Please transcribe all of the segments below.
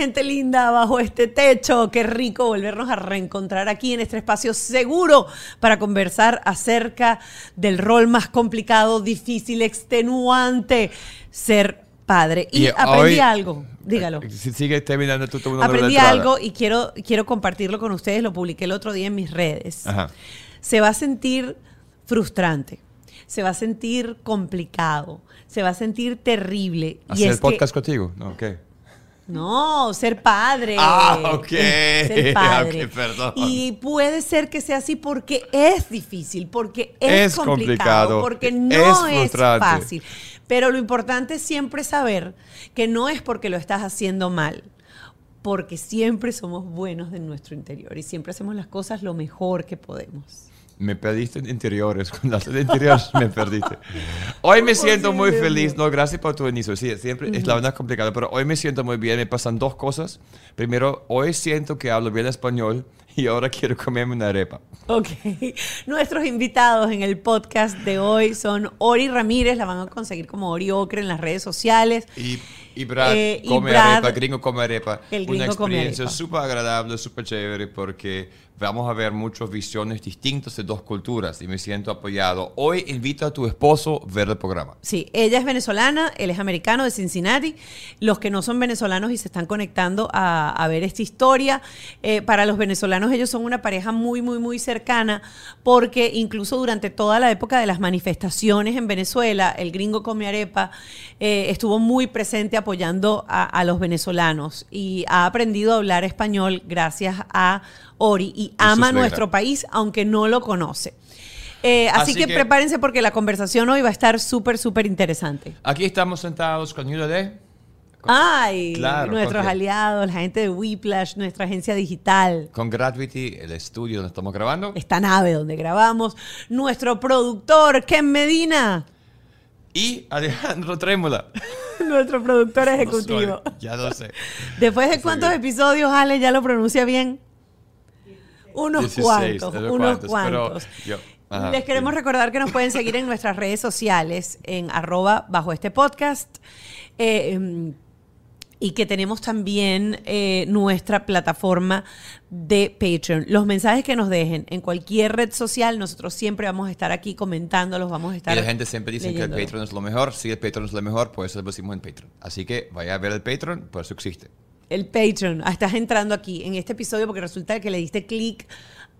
gente linda bajo este techo. Qué rico volvernos a reencontrar aquí en este espacio seguro para conversar acerca del rol más complicado, difícil, extenuante, ser padre. Y, Y aprendí hoy- algo, dígalo. Si sigue terminando tú tu Aprendí algo y quiero, quiero compartirlo con ustedes. Lo publiqué el otro día en mis redes. Ajá. Se va a sentir frustrante, se va a sentir complicado, se va a sentir terrible. y Hacer es el podcast contigo. No, ok. No, ser padre. Ah, ok. Ser padre. Perdón. Y puede ser que sea así porque es difícil, porque es, Es complicado, complicado, porque no es es, fácil. Pero lo importante es siempre saber que no es porque lo estás haciendo mal, porque siempre somos buenos en nuestro interior y siempre hacemos las cosas lo mejor que podemos. Me perdiste en interiores. Las de interiores me perdiste. Hoy me siento muy feliz. No, gracias por tu inicio. Sí, siempre es la verdad complicada, pero hoy me siento muy bien. Me pasan dos cosas. Primero, hoy siento que hablo bien español y ahora quiero comerme una arepa. Ok. Nuestros invitados en el podcast de hoy son Ori Ramírez, la van a conseguir como Ori Ocre en las redes sociales. Y, y Brad Eh, y come Brad- arepa, gringo come arepa. El Una gringo come experiencia súper agradable, súper chévere, porque vamos a ver muchas visiones distintas de dos culturas y me siento apoyado. Hoy invito a tu esposo a ver el programa. Sí, ella es venezolana, él es americano de Cincinnati. Los que no son venezolanos y se están conectando a, ver esta historia, eh, para los venezolanos ellos son una pareja muy, muy, muy cercana porque incluso durante toda la época de las manifestaciones en Venezuela, el gringo come arepa eh, estuvo muy presente apoyando a los venezolanos y ha aprendido a hablar español gracias a Ori y ama nuestro país aunque no lo conoce. Eh, así, Así que, que- prepárense porque la conversación hoy va a estar súper, súper interesante. Aquí estamos sentados con ayuda de... Ay, Claro, nuestros ¿con aliados, la gente de Whiplash, nuestra agencia digital, Con Gravity, el estudio donde estamos grabando. esta nave donde grabamos, nuestro productor, Ken Medina, Y Alejandro Trémola. nuestro productor No ejecutivo. soy, ya lo sé. Después de cuántos episodios, Ale, ya lo pronuncia bien. Unos 16, cuantos, unos cuantos, pero cuantos. yo- ajá, Les queremos sí. recordar que nos pueden seguir en nuestras redes sociales, en arroba bajo este podcast. eh, em, y que tenemos también eh, nuestra plataforma de Patreon. Los mensajes que nos dejen en cualquier red social, nosotros siempre vamos a estar aquí comentándolos, vamos a estar. Y la gente siempre dice que el. Patreon es lo mejor. Si el Patreon es lo mejor, pues eso lo decimos en Patreon. Así que vaya a ver el Patreon, por eso existe. El Patreon. Ah, estás entrando aquí en este episodio porque resulta que le diste clic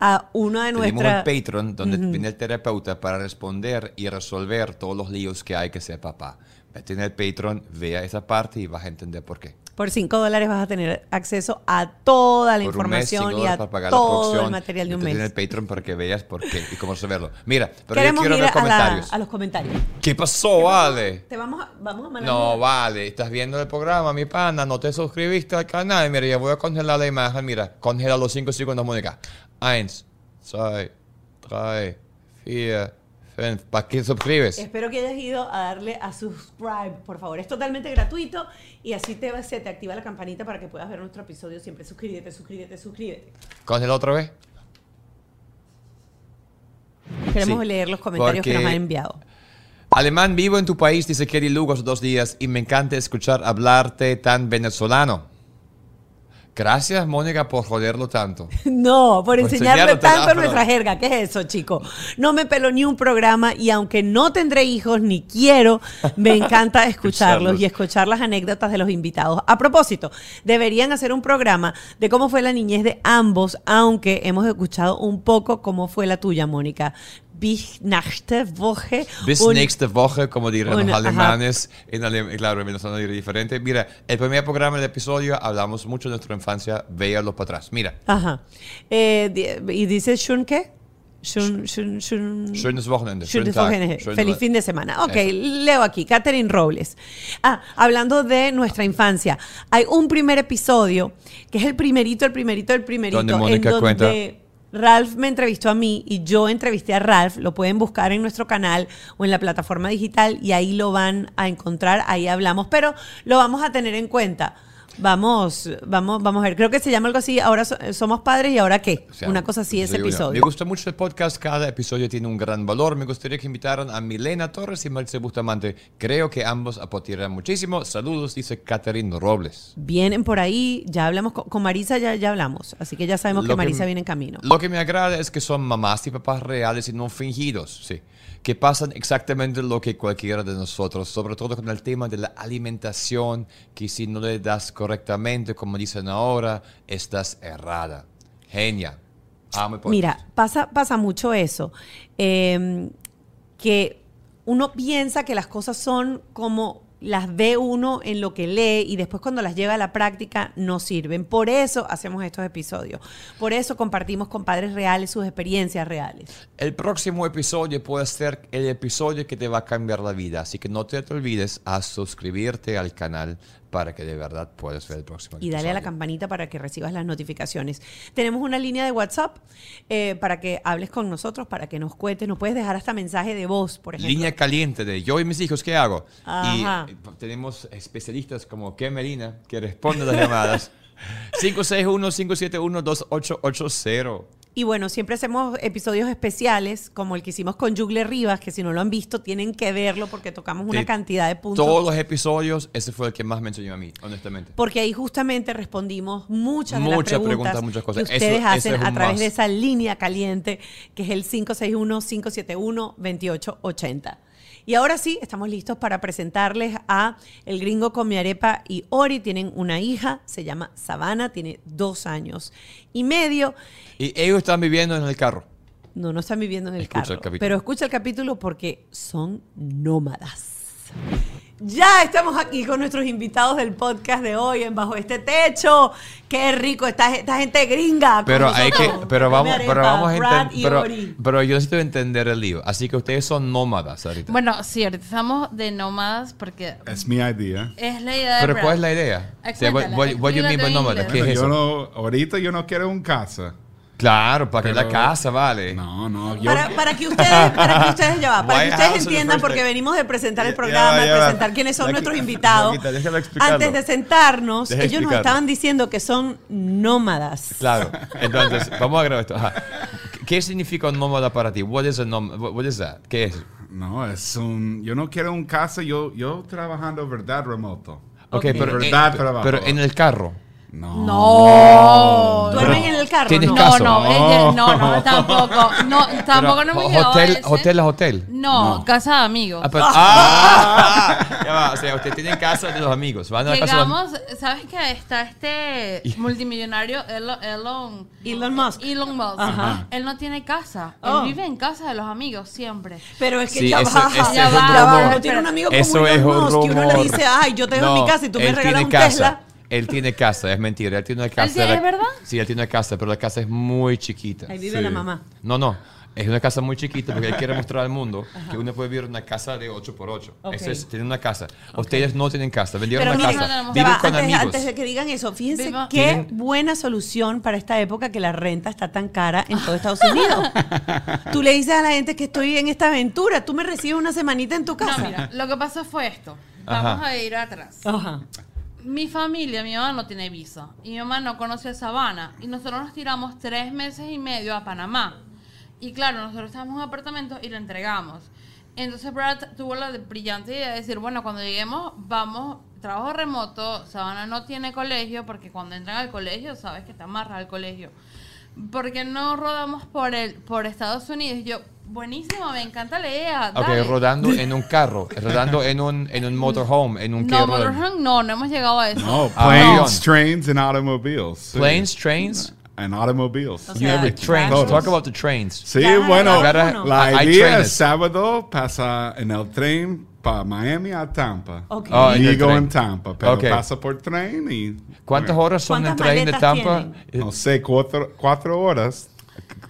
a una de Tenemos el nuestras. Patreon donde viene el terapeuta para responder y resolver todos los líos que hay que ser papá. Vete en el Patreon, vea esa parte y vas a entender por qué. Por 5 dólares vas a tener acceso a toda la Por un mes, información cinco y a la todo el material de un mes. en el Patreon para que veas por qué y cómo resolverlo. Mira, pero Queremos yo quiero ir ver a, la- comentarios. a los comentarios. ¿Qué pasó, Vale? Te vamos a, vamos a mandar No, vale, estás viendo el programa, mi pana, no te suscribiste al canal. Mira, ya voy a congelar la imagen. Mira, congela los 5 segundos, Mónica. Eins, zwei, drei, vier. ¿Para qué suscribes? Espero que hayas ido a darle a subscribe, por favor. Es totalmente gratuito y así te, va- se te activa la campanita para que puedas ver nuestro episodio. Siempre suscríbete, suscríbete, suscríbete. ¿Congela otra vez? Queremos Sí, leer los comentarios que nos han enviado. Alemán, vivo en tu país, dice Kelly Lugo hace dos días y me encanta escuchar hablarte tan venezolano. Gracias, Mónica, por joderlo tanto. No, por Por enseñarle tanto nuestra jerga. ¿Qué es eso, chico? No me pelo ni un programa y aunque no tendré hijos ni quiero, me encanta Escucharlos. y escuchar las anécdotas de los invitados. A propósito, deberían hacer un programa de cómo fue la niñez de ambos, aunque hemos escuchado un poco cómo fue la tuya, Mónica. Bis nächste Woche. Bis nächste Woche, como dirán los alemanes. En alem- claro, en venezolano diré diferente. Mira, el primer programa del episodio hablamos mucho de nuestra infancia. Véalo para atrás. Mira, Ajá. Eh, ¿Y dice Shun qué? Shun, shun, shun. schönes Wochenende. Schönes Tag, Wochenende. Feliz fin de semana. Ok, Eso. leo aquí, Catherine Robles. Ah, hablando de nuestra infancia, hay un primer episodio que es el primerito, el primerito, el primerito, Donde Mónica en cuenta- donde Ralph me entrevistó a mí y yo entrevisté a Ralph. Lo pueden buscar en nuestro canal o en la plataforma digital y ahí lo van a encontrar, ahí hablamos, pero lo vamos a tener en cuenta Vamos, vamos, vamos a ver. Creo que se llama algo así. Ahora so- somos padres y ahora qué. O sea, Una cosa así, ese episodio. Me gusta mucho el podcast, cada episodio tiene un gran valor. Me gustaría que invitaran a Milena Torres y Marce Bustamante. Creo que ambos aportarían muchísimo. Saludos, dice Catherine Robles. Vienen por ahí, ya hablamos con, con Marisa, ya, ya hablamos. Así que ya sabemos que Marisa viene en camino. Lo que me agrada es que son mamás y papás reales y no fingidos, sí. Que pasan exactamente lo que cualquiera de nosotros, sobre todo con el tema de la alimentación, que si no le das correctamente, como dicen ahora, estás errada. El podcast. Mira, pasa, pasa mucho eso. eh, que uno piensa que las cosas son como las ve uno en lo que lee y después cuando las lleva a la práctica no sirven. Por eso hacemos estos episodios. Por eso compartimos con padres reales sus experiencias reales. El próximo episodio puede ser el episodio que te va a cambiar la vida, así que no te, olvides a suscribirte al canal para que de verdad puedas ver el próximo Y dale a la episodio. campanita para que recibas las notificaciones. Tenemos una línea de WhatsApp eh, para que hables con nosotros, para que nos cuentes. Nos puedes dejar hasta mensaje de voz, por ejemplo. Línea caliente de yo y mis hijos, ¿qué hago? Ajá. Y eh, tenemos especialistas como Ken Medina que responden las llamadas. 561-571-2880. Y bueno, siempre hacemos episodios especiales, como el que hicimos con Jugle Rivas, que si no lo han visto, tienen que verlo porque tocamos una De cantidad de puntos. Todos los episodios, ese fue el que más me enseñó a mí, honestamente. Porque ahí justamente respondimos muchas de las Muchas preguntas, preguntas, muchas cosas. que ustedes hacen es a través de esa línea caliente que es el 561-571-2880. Y ahora sí, estamos listos para presentarles a el gringo con mi arepa y Ori. Tienen una hija, se llama Savannah, tiene dos años y medio. Y ellos están viviendo en el carro. No, no están viviendo en el Escucha carro. el pero escucha el capítulo porque son nómadas. Ya estamos aquí con nuestros invitados del podcast de hoy en Bajo este Techo. Qué rico esta, esta gente gringa. Pero hay que, pero vamos, arepa, pero vamos a entender, pero, pero yo necesito entender el lío. Así que ustedes son nómadas ahorita. Bueno, sí, ahorita estamos de nómadas porque Es mi idea. es la idea de pero Brad. ¿cuál es la idea? O sea, what, what- what you mean by nómada? ¿Qué inglés. es yo no, ahorita yo no quiero un casa. Claro, para que la casa, vale. No, no. Yo, Para, para que ustedes, para que ustedes, ya va, para que ustedes House entiendan, porque venimos de presentar el programa, de presentar quiénes son nuestros invitados. Antes de sentarnos, Deja ellos nos estaban diciendo que son nómadas. Claro. Entonces, vamos a grabar esto. Ajá. ¿Qué significa un nómada para ti? What is a nom- what- is that? ¿Qué es? no, es un. Yo no quiero un casa. Yo, yo trabajando verdad remoto. Ok, Ok. pero, Verdad eh, pero en el carro. No. No. ¿Duermen en el carro? ¿tienes no? casa? No, no, No. no, no, tampoco. No, tampoco no me a hotel, ese. hotel es hotel. No, No. casa de amigos. Ah, pero- ah, ya va, o sea, usted tiene casa de los amigos. Van a la casa de los- Llegamos, ¿sabes que está este multimillonario Elon, Elon, Elon Musk. Elon Musk. Ajá. Él no tiene casa. Oh. Él vive en casa de los amigos siempre. Pero es que Sí, ya ese- va, ese es ya un va, ya va. rumor. Uno tiene un amigo como Eso Elon es un Musk y uno le rumor. dice, ay, yo te No, mi casa y tú me regalas un casa. Tesla. Él tiene casa, es mentira. Él tiene una casa. tiene- la- ¿es verdad? Sí, él tiene una casa, pero la casa es muy chiquita. Ahí vive Sí. la mamá. No, no. Es una casa muy chiquita porque él quiere mostrar al mundo que uno puede vivir en una casa de 8x8. Ok. Eso es, tiene una casa. Ustedes no tienen casa, vendieron Pero una miren, casa. ya Viven va, con antes, amigos. antes de que digan eso, fíjense Viva- qué Tienen- buena solución para esta época que la renta está tan cara en todo Estados Unidos. tú le dices a la gente que estoy en esta aventura, tú me recibes una semanita en tu casa. No, mira, lo que pasó fue esto. Ajá. Vamos a ir atrás. Ajá. Mi familia, mi mamá no tiene visa. Y mi mamá no conoce a Sabana. Y nosotros nos tiramos tres meses y medio a Panamá. Y claro, nosotros estábamos en un apartamento y lo entregamos. Entonces Brad tuvo la brillante idea de decir, bueno, cuando lleguemos, vamos, trabajo remoto, Sabana no tiene colegio, porque cuando entran al colegio, sabes que está amarrada al colegio. ¿Por qué no rodamos por el, por Estados Unidos? Yo, buenísimo, me encanta la idea. Ok, dale". rodando en un carro, rodando en un, en un motorhome, en un No, motorhome no, no hemos llegado a eso. No, Ah, planes, trains, and automobiles. Sí. Planes, trains, And automobiles. O sea, trains. todos. Talk about the trains. Sí, bueno, la idea es sábado pasa en el tren para Miami a Tampa. Ok. Oh, tren. en Tampa, pero Ok. pasa por tren y... ¿Cuántas horas son el ¿Cuántas tren de Tampa? tienen? No sé, cuatro, cuatro horas.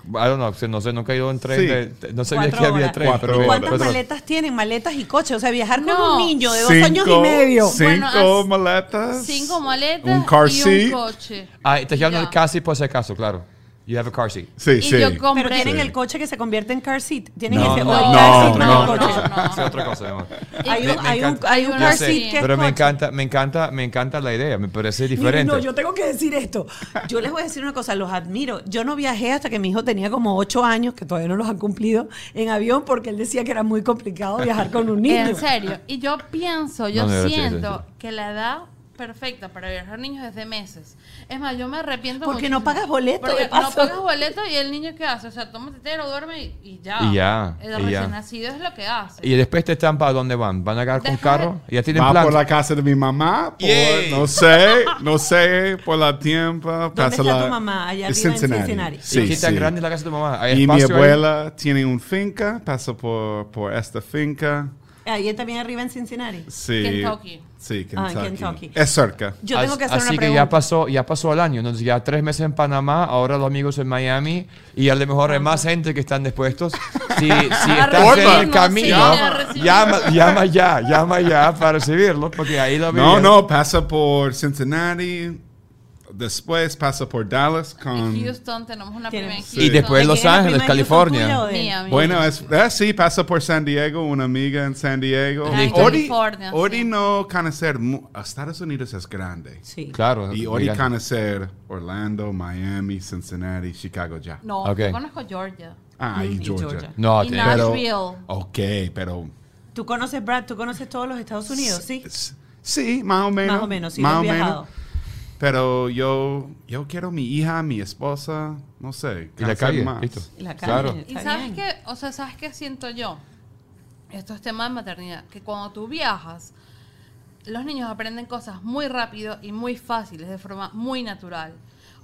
I don't know, no sé, nunca he ido en tren. Sí. de- no sabía Cuatro que había horas. tren. Cuatro pero horas. ¿Cuántas cuatro- maletas tienen? Maletas y coches. O sea, viajar con No. un niño de dos años y medio. Cinco Bueno, maletas. Cinco maletas Un car y seat. un coche. Ah, te el casi por si acaso, claro. You have a car seat. Sí, Y sí. yo compré... Pero tienen Sí. el coche que se convierte en car seat. Tienen No, ese. no, o el no, car seat no, no, no, el coche. no, no. Es otra cosa, amor. Hay Me- un, me hay un, encanta. hay un Yo car sé, seat que es Pero me coche. encanta, me encanta, me encanta la idea. Me parece Miren, diferente. no, yo tengo que decir esto. Yo les voy a decir una cosa, los admiro. Yo no viajé hasta que mi hijo tenía como ocho años, que todavía no los han cumplido, en avión porque él decía que era muy complicado viajar con un niño. En serio. Y yo pienso, yo siento sí, sí. que la edad perfecta para viajar niños es de meses. Es más, yo me arrepiento Porque no muchísimo. pagas boleto, Porque de no paso. pagas boleto y el niño ¿qué hace? O sea, toma tetero, duerme y, y ya. Y ya, El y recién ya. nacido es lo que hace. Y después te están para dónde van. ¿Van a agarrar con carro? ¿Ya tienen Va plan? por la casa de mi mamá, por, Yay. no sé, no sé, por la tiempo. ¿Dónde está la- tu mamá? Allá en arriba en Cincinnati. ¿Y Sí, tan sí. grande es la casa de tu mamá? ¿Hay Y mi espacio ahí? abuela tiene una finca, pasa por, por esta finca. Ahí también arriba en Cincinnati. Sí. Kentucky. Sí, Ah, Kentucky. en Kentucky. Es cerca. Yo tengo que hacer Así una que pregunta. ya pasó, ya pasó el año. Entonces ya tres meses en Panamá, ahora los amigos en Miami y a lo mejor hay más gente que están dispuestos. Si, si estás en el camino, sí, llama, llama ya, llama ya para recibirlos porque ahí lo No, no, pasa por Cincinnati, después pasa por Dallas En con... Houston tenemos una prima en. Houston. Y después ¿De Los Ángeles, California. Mía, mía. Bueno, es, eh, sí, pasa por San Diego, una amiga en San Diego. Ah, en Ori, California, Ori sí. no conocer, mu- Estados Unidos es grande. Sí. Claro. Y Ori gigante. conocer Orlando, Miami, Cincinnati, Chicago ya. No, Ok. yo conozco Georgia. Ah, y Y Georgia. Georgia. No, y Nashville. Ok, pero... ¿Tú conoces, Brad? ¿Tú conoces todos los Estados Unidos? Sí. Sí, más o menos. Más o menos, sí, más o menos. Pero yo, yo quiero mi hija, mi esposa, no sé. y la calle, más. listo. Y la calle. Claro. Y sabes qué, o sea, ¿sabes qué siento yo? Esto es tema de maternidad, que cuando tú viajas, los niños aprenden cosas muy rápido y muy fáciles, de forma muy natural.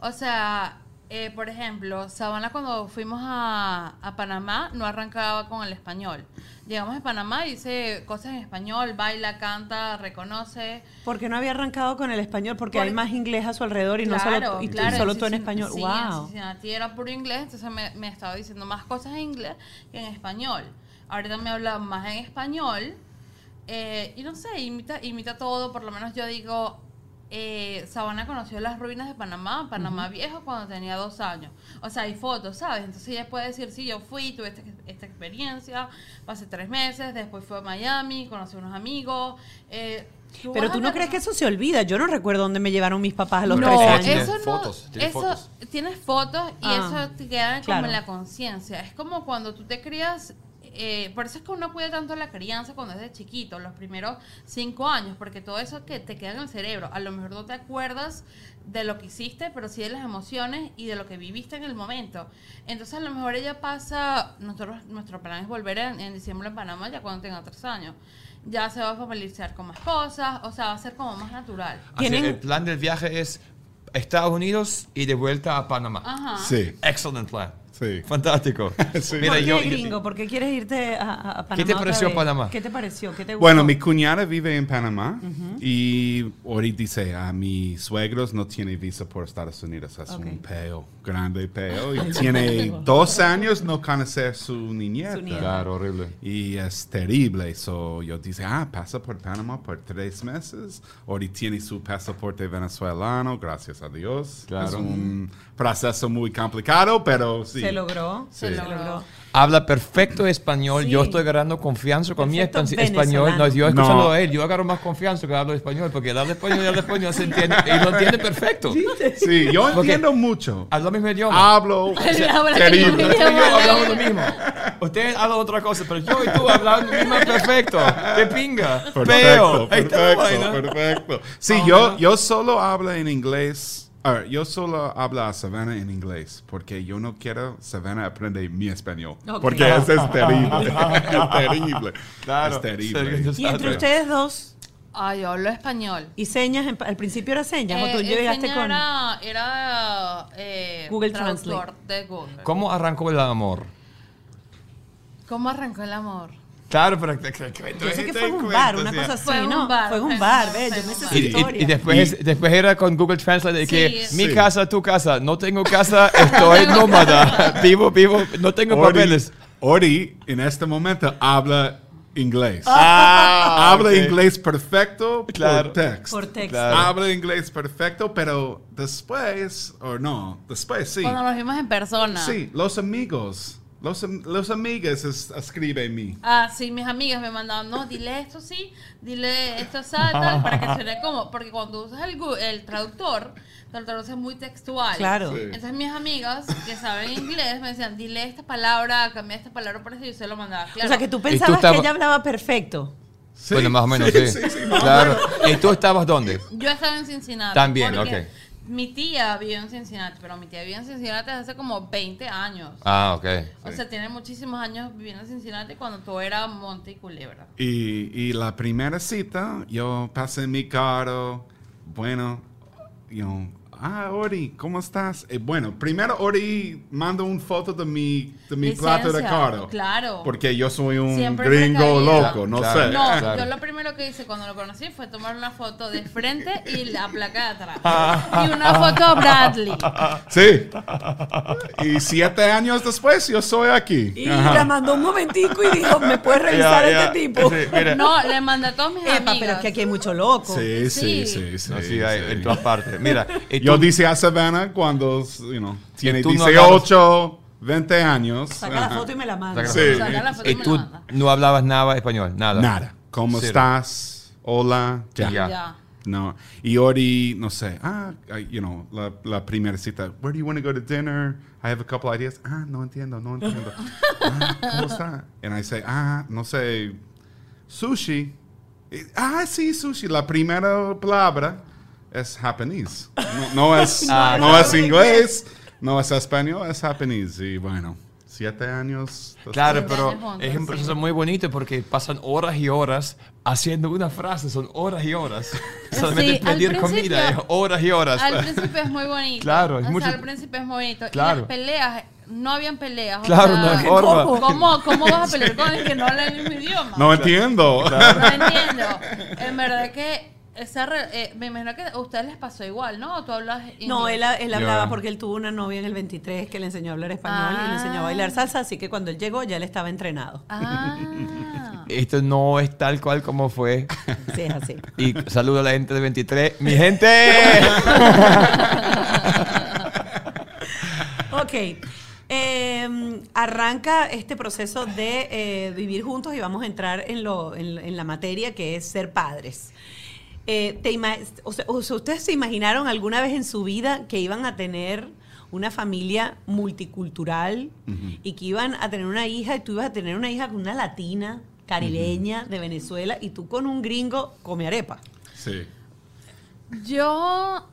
O sea, eh, por ejemplo, Sabana cuando fuimos a, a Panamá no arrancaba con el español. Llegamos a Panamá y dice cosas en español, baila, canta, reconoce. Porque no había arrancado con el español, porque Por- hay más inglés a su alrededor y no solo, y claro, solo en tú en español. Sí, wow. Cincinnati era puro inglés, entonces me, me estaba diciendo más cosas en inglés que en español. Ahorita me habla más en español eh, y no sé, imita, imita todo, por lo menos yo digo, eh, Sabana conoció las ruinas de Panamá, Panamá viejo, cuando tenía dos años. O sea, hay fotos, ¿sabes? Entonces ella puede decir, sí, yo fui, tuve esta, esta experiencia, pasé tres meses, después fue a Miami, conocí unos amigos. eh, Pero tú no crees que eso se olvida. Yo no recuerdo dónde me llevaron mis papás a los no, tres años. Tiene eso no. fotos, tiene eso, fotos. Tienes fotos y Ah, eso te queda claro. como en la conciencia. Es como cuando tú te crías. Eh, por eso es que uno cuida tanto la crianza cuando es de chiquito, los primeros cinco años, porque todo eso que te queda en el cerebro, a lo mejor no te acuerdas de lo que hiciste, pero sí de las emociones y de lo que viviste en el momento. Entonces a lo mejor ella pasa, nosotros, nuestro plan es volver en, en diciembre en Panamá ya cuando tenga tres años. Ya se va a familiarizar con más cosas, o sea, va a ser como más natural. Así, el plan del viaje es Estados Unidos y de vuelta a Panamá. Ajá. Sí, Excellent plan. Sí. Fantástico. Sí. Mira, ¿Por qué, yo, gringo? ¿Por qué quieres irte a, a- Panamá? ¿Qué te pareció? Panamá? ¿Qué te pareció? ¿Qué te gustó? Bueno, mi cuñada vive en Panamá y ahorita dice a mis suegros no tiene visa por Estados Unidos. Es Ok. un peo, grande peo. Y tiene dos años no conocer su nieta. Claro, horrible. Y es terrible. So, yo dice, ah, pasa por Panamá por tres meses. Ahorita tiene su pasaporte venezolano, gracias a Dios. Claro. Es un proceso muy complicado, pero sí. Se logró. Se logró. Habla perfecto español. Sí. Yo estoy agarrando confianza con mi Perfecto espan- español. No, yo escuchando No. a él, yo agarro más confianza que hablo español, porque él habla español y habla español, se entiende, y lo entiende perfecto. Sí, yo Porque- entiendo mucho. Habla el mismo idioma. Hablo habla terrible. el Usted y yo idioma. hablamos lo mismo. Usted habla otra cosa, pero yo y tú hablamos lo mismo perfecto. ¡Qué pinga! Perfecto, ¡Peo! Perfecto, vaina. perfecto. Sí, Más o yo, yo solo hablo en inglés. A ver, yo solo hablo a Savannah en inglés porque yo no quiero Savannah aprender mi español. Ok. Porque eso es terrible. es terrible. Claro. Es terrible. Y entre ustedes dos, Ay, yo hablo español. y señas, en- al principio era señas, o Eh, tú el llegaste con... Era, era eh, Google traductor de Google. ¿Cómo arrancó el amor? ¿Cómo arrancó el amor? Claro, pero que- que- que- Yo sé que fue un bar, una o sea. cosa así, Fue en un ¿no? bar, Fue un bar, ve, yo me sé Y, un y- historia. y después, Y- después era con Google Translate de que Sí. mi Sí. casa, tu casa, no tengo casa, estoy nómada, vivo, vivo, no tengo Ori, papeles. Ori, en este momento, habla inglés. Ah, Habla ok. inglés perfecto Claro. por texto. Por texto. Claro. Habla inglés perfecto, pero después, o no, después sí. Cuando nos vimos en persona. Sí, los amigos. Los, am- los amigos es- escriben mí. Ah, sí, mis amigas me mandaban, no, dile esto sí, dile esto tal, para que suene como, porque cuando usas el, el traductor, te lo traduce muy textual. Claro. Sí. Entonces mis amigas que saben inglés me decían, dile esta palabra, cambia esta palabra por eso y yo se lo mandaba. Claro. O sea, que tú tú pensabas estabas- que ella hablaba perfecto. Sí, bueno, más o menos, sí. sí, sí, claro. ¿Y tú estabas dónde? Yo estaba en Cincinnati. También, porque ok. Mi tía vive en Cincinnati, pero mi tía vive en Cincinnati desde hace como 20 años. Ah, ok. O sea, tiene muchísimos años viviendo en Cincinnati cuando todo era monte y culebra. Y, y la primera cita, yo pasé mi carro, bueno, yo, ah, Ori, ¿cómo estás? Eh, bueno, primero Ori manda una foto de mi, de mi plato de carro. claro. Porque yo soy un Siempre gringo loco, no Claro. sé. No, Claro. yo lo primero que hice cuando lo conocí fue tomar una foto de frente y la placa de atrás. y una foto a Bradley. Sí. Y siete años después yo soy aquí. Y Ajá. la mandó un momentico y dijo, ¿me puedes revisar este tipo? Sí. No, le mandé a todos mis Epa, amigos. pero es que aquí hay mucho loco. Sí, sí, Sí. sí, sí. No, sí, hay sí. en todas partes. Mira, y Yo tú- dice a Savannah cuando, you know, tiene tú no 18, 20 años. Saca la Ajá. foto y me la manda. Saca Sí. Saca la foto y y me la tú manda. no hablabas nada español, nada. Nada. ¿Cómo Cero. estás? Hola. Ya. Ya. Ya. No. Y Ori, no sé. Ah, I- you know, la, la primera cita. Where do you want to go to dinner? I have a couple ideas. Ah, no entiendo, no entiendo. ah, ¿Cómo está? And I say, ah, no sé, sushi. Eh, Ah, sí, sushi. La primera palabra es Japanese. No, no es, Ah, no es inglés, no es español, es japonés. Y bueno, siete años. Claro, pero es un proceso muy bonito porque pasan horas y horas haciendo una frase, son horas y horas. Solamente Sí, pedir comida es horas y horas. Al principio es muy bonito. Claro, es o sea, mucho- al principio es muy bonito. Claro. Y las peleas, no habían peleas. o Claro, sea, no hay forma. ¿cómo, ¿Cómo vas a pelear con el que no habla el mismo idioma? No entiendo. No entiendo. En verdad que esa re- eh, me imagino que a ustedes les pasó igual, ¿no? ¿O tú hablas No, inglés? él, él hablaba porque él tuvo una novia en el 23 que le enseñó a hablar español y le enseñó a bailar Ah. salsa, así que cuando él llegó ya él estaba entrenado. Ah. Esto no es tal cual como fue. Sí, es así. Y saludo a la gente de 23. ¡Mi gente! Ok. Eh, arranca este proceso de eh, vivir juntos y vamos a entrar en, lo, en, en la materia que es ser padres. Eh, te ima- o sea, o sea, ¿Ustedes se imaginaron alguna vez en su vida que iban a tener una familia multicultural y que iban a tener una hija y tú ibas a tener una hija con una latina, caribeña, de Venezuela y tú con un gringo come arepa? Sí. Yo.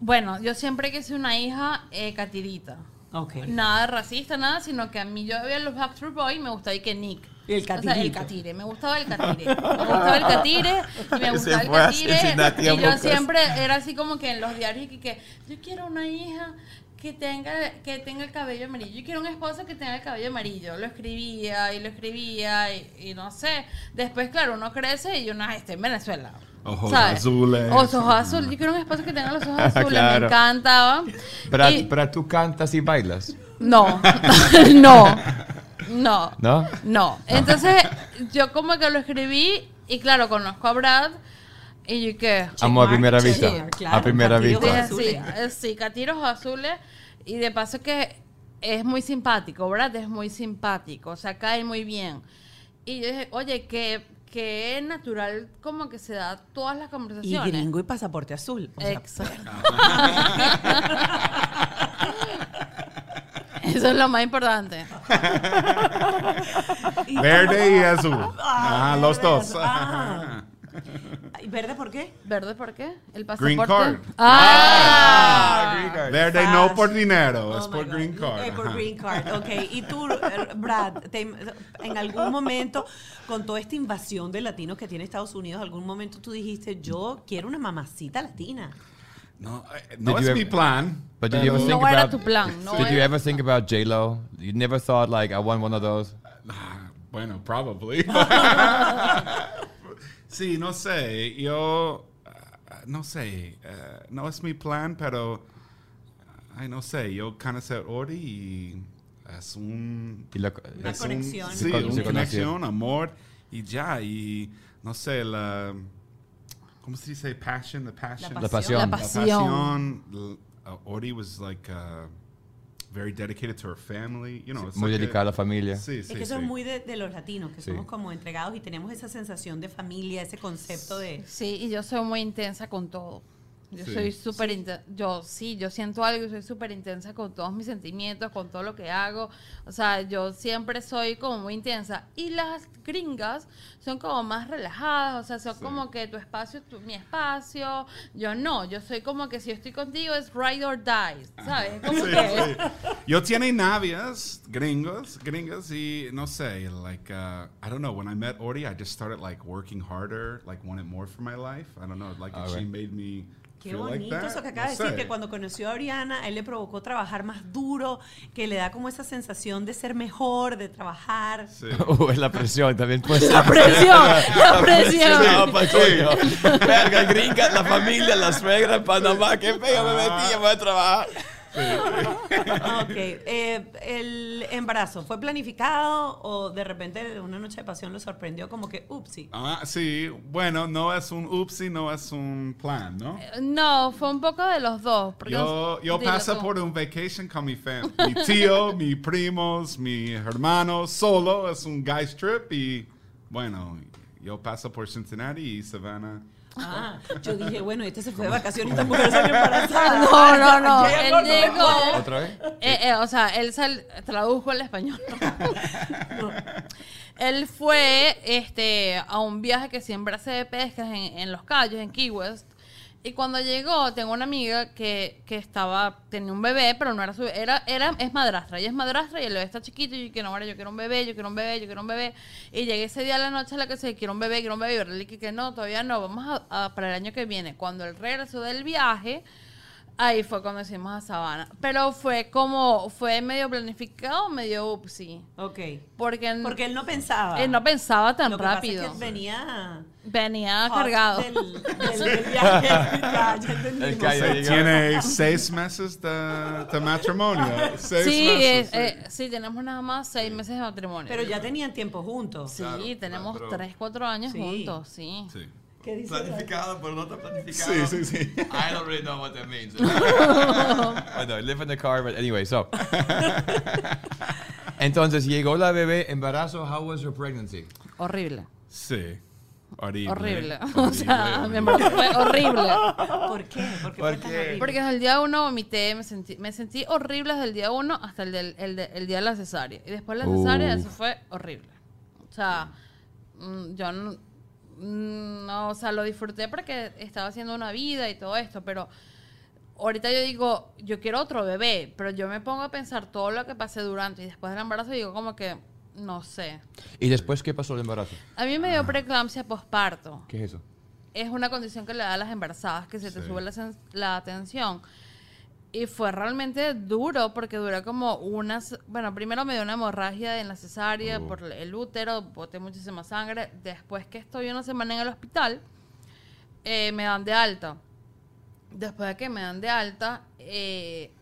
Bueno, yo siempre quise una hija eh, catirita. Ok. Nada racista, nada, sino que a mí yo veía los Backstreet Boys y me gustaba y que Nick. El O sea, el catirito. catire, me gustaba el catire. Me gustaba el catire y me gustaba el catire. Y yo buscar. siempre era así como que en los diarios que, que yo quiero una hija que tenga, que tenga el cabello amarillo. Yo quiero un esposo que tenga el cabello amarillo. Lo escribía y lo escribía y, y no sé. Después, claro, uno crece y uno está en Venezuela. Ojos ¿sabes? azules. Ojos azules. Yo quiero un esposo que tenga los ojos azules. Claro. Me encantaba. Pero, Y- pero tú cantas y bailas, no, no, no, ¿no? no. Entonces, yo como que lo escribí y claro, conozco a Brad y yo que... Amo a primera Check vista. mark, claro, a primera vista. Sí, eh, sí, catiros azules y de paso que es muy simpático, Brad es muy simpático, o sea, cae muy bien. Y yo dije, oye, que, que natural como que se da todas las Y conversaciones. gringo y pasaporte azul. O sea, Exacto. Eso es lo más importante. Verde y azul. Ah, Ah, los dos. Ah. ¿Y ¿Verde por qué? ¿Verde por qué? ¿El Green pasaporte? card. Ah. Verde no por dinero, Oh es por God. green card. Eh, por green card, ok. Y tú, Brad, te- en algún momento, con toda esta invasión de latinos que tiene Estados Unidos, algún momento tú dijiste, yo quiero una mamacita latina. No, eh, no Did es you ever- plan. But did you ever think No era about? tu plan, no did you ever think about J Lo? You never thought like I want one of those. Ah, Bueno, probably. sí, no sé. Yo, ah, no sé. eh, no es mi plan, pero, ay, no sé. Yo conocí a Ori y es un... Y la- Una es un- conexión. sí, una conexión, amor y ya. Y no sé, la. ¿Cómo se dice? Passion, the passion. La La pasión. La La pasión. pasión. l- uh, Ori was like uh, very dedicated to her family. You know, it's Muy like dedicada a la familia. Sí, Es sí, que eso sí. es muy de, de los latinos, que Sí. somos como entregados y tenemos esa sensación de familia, ese concepto de... Sí, y yo soy muy intensa con todo. Yo Sí. soy súper intensa. Yo sí, yo siento algo y soy súper intensa con todos mis sentimientos, con todo lo que hago. O sea, yo siempre soy como muy intensa. Y las gringas son como más relajadas. O sea, son Sí. como que tu espacio es tu- mi espacio. Yo no. Yo soy como que si yo estoy contigo es ride or die. ¿Sabes? Es como Sí, que. sí. Yo tiene novias gringos, gringas y no sé, like uh, I don't know. When I met Ori, I just started like working harder, like wanted more for my life. I don't know, like Ah, she made me Qué like bonito that. eso que acaba No de decir, sé. que cuando conoció a Oriana, él le provocó trabajar más duro, que le da como esa sensación de ser mejor, de trabajar. Sí. Uh, es la presión también puede ser. La presión, la presión. No, pa' coño. Verga, gringa, la familia, la suegra en Panamá. Qué feo me metí, voy a trabajar. Ok, eh, el embarazo, ¿fue planificado o de repente una noche de pasión lo sorprendió como que, upsi? Ah, sí, bueno, no es un upsi, no es un plan, ¿no? No, fue un poco de los dos. Yo, yo por un vacation con mi fam mi tío, mis primos, mi hermano, solo, es un guys trip y bueno, yo paso por Cincinnati y Savannah. Ah, yo dije, bueno, este se fue de vacaciones y esta mujer salió embarazada. No, no, no. Él llegó. ¿Otra vez? Eh, eh, o sea, él sal- tradujo al español. él fue este, a un viaje que siempre hace de pescas en, en Los Cayos, en Key West. Y cuando llegó, tengo una amiga que, que estaba, tenía un bebé, pero no era su era, era, es madrastra, ella es madrastra y el bebé está chiquito y yo quiero, ahora yo quiero un bebé, yo quiero un bebé, yo quiero un bebé. Y llegué ese día a la noche a la que se quiero un bebé, quiero un bebé, y yo le dije que no, todavía no, vamos a, para el año que viene. Cuando él regresó del viaje, Ahí fue cuando hicimos a Sabana. Pero fue como, fue medio planificado, medio upsi. Ok, Porque, él- porque él no pensaba. él no pensaba tan Lo que pasa es rápido. que venía Venía hot cargado. Del, del- del viaje. Ya, ya entendimos. Tiene seis meses de, de matrimonio. Seis Sí, meses. eh, eh, sí, tenemos nada más seis meses de matrimonio. Pero ya tenían tiempo juntos. Sí, Claro, tenemos claro, pero- tres, cuatro años Sí. juntos, sí. Sí. ¿Qué dice? Planificado, pero no está planificado. Sí, sí, sí. I don't really know what that means. bueno, I live in the car, but anyway, so. Entonces, llegó la bebé, embarazo, how was her pregnancy? Horrible. Sí. Horrible. Horrible. O Horrible, sea, mi embarazo fue horrible. ¿Por qué? ¿Por qué ¿Por fue tan qué? horrible? Porque desde el día uno vomité, me sentí, me sentí horrible desde el día uno hasta el, del, el, de- el día de la cesárea. Y después de la cesárea, eso fue horrible. O sea, mm, yo no, no, o sea, lo disfruté porque estaba haciendo una vida y todo esto, pero ahorita yo digo, yo quiero otro bebé, pero yo me pongo a pensar todo lo que pasé durante y después del embarazo y digo como que, no sé. ¿Y después qué pasó el embarazo? A mí me dio preeclampsia posparto ¿Qué es eso? es una condición que le da a las embarazadas, que se te sube la, la tensión. Y fue realmente duro porque duró como unas... Bueno, primero me dio una hemorragia en la cesárea Oh. por el útero, boté muchísima sangre. Después que estoy una semana en el hospital, eh, me dan de alta. Después de que me dan de alta, eh,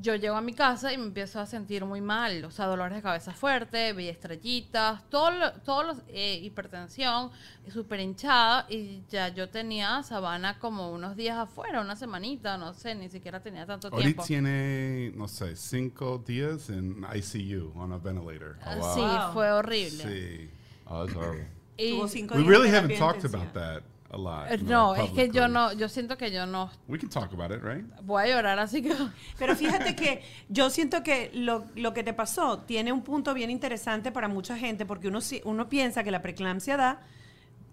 yo llego a mi casa y me empiezo a sentir muy mal, o sea, dolores de cabeza fuerte, veía estrellitas, todo, lo- todos los, eh, hipertensión, súper hinchada y ya yo tenía Sabana como unos días afuera, una semanita, no sé, ni siquiera tenía tanto Ahorita tiempo. tiene, no sé, cinco días en ICU, on a ventilator. Ah, wow. Sí, fue horrible. Sí. Oh, horrible. Y- We días really haven't talked about that a lot. eh, no, es que yo no, yo siento que yo no We can talk about it, right? voy a llorar, así que... Pero fíjate que yo siento que lo, lo que te pasó tiene un punto bien interesante para mucha gente porque uno, si- uno piensa que la preeclampsia da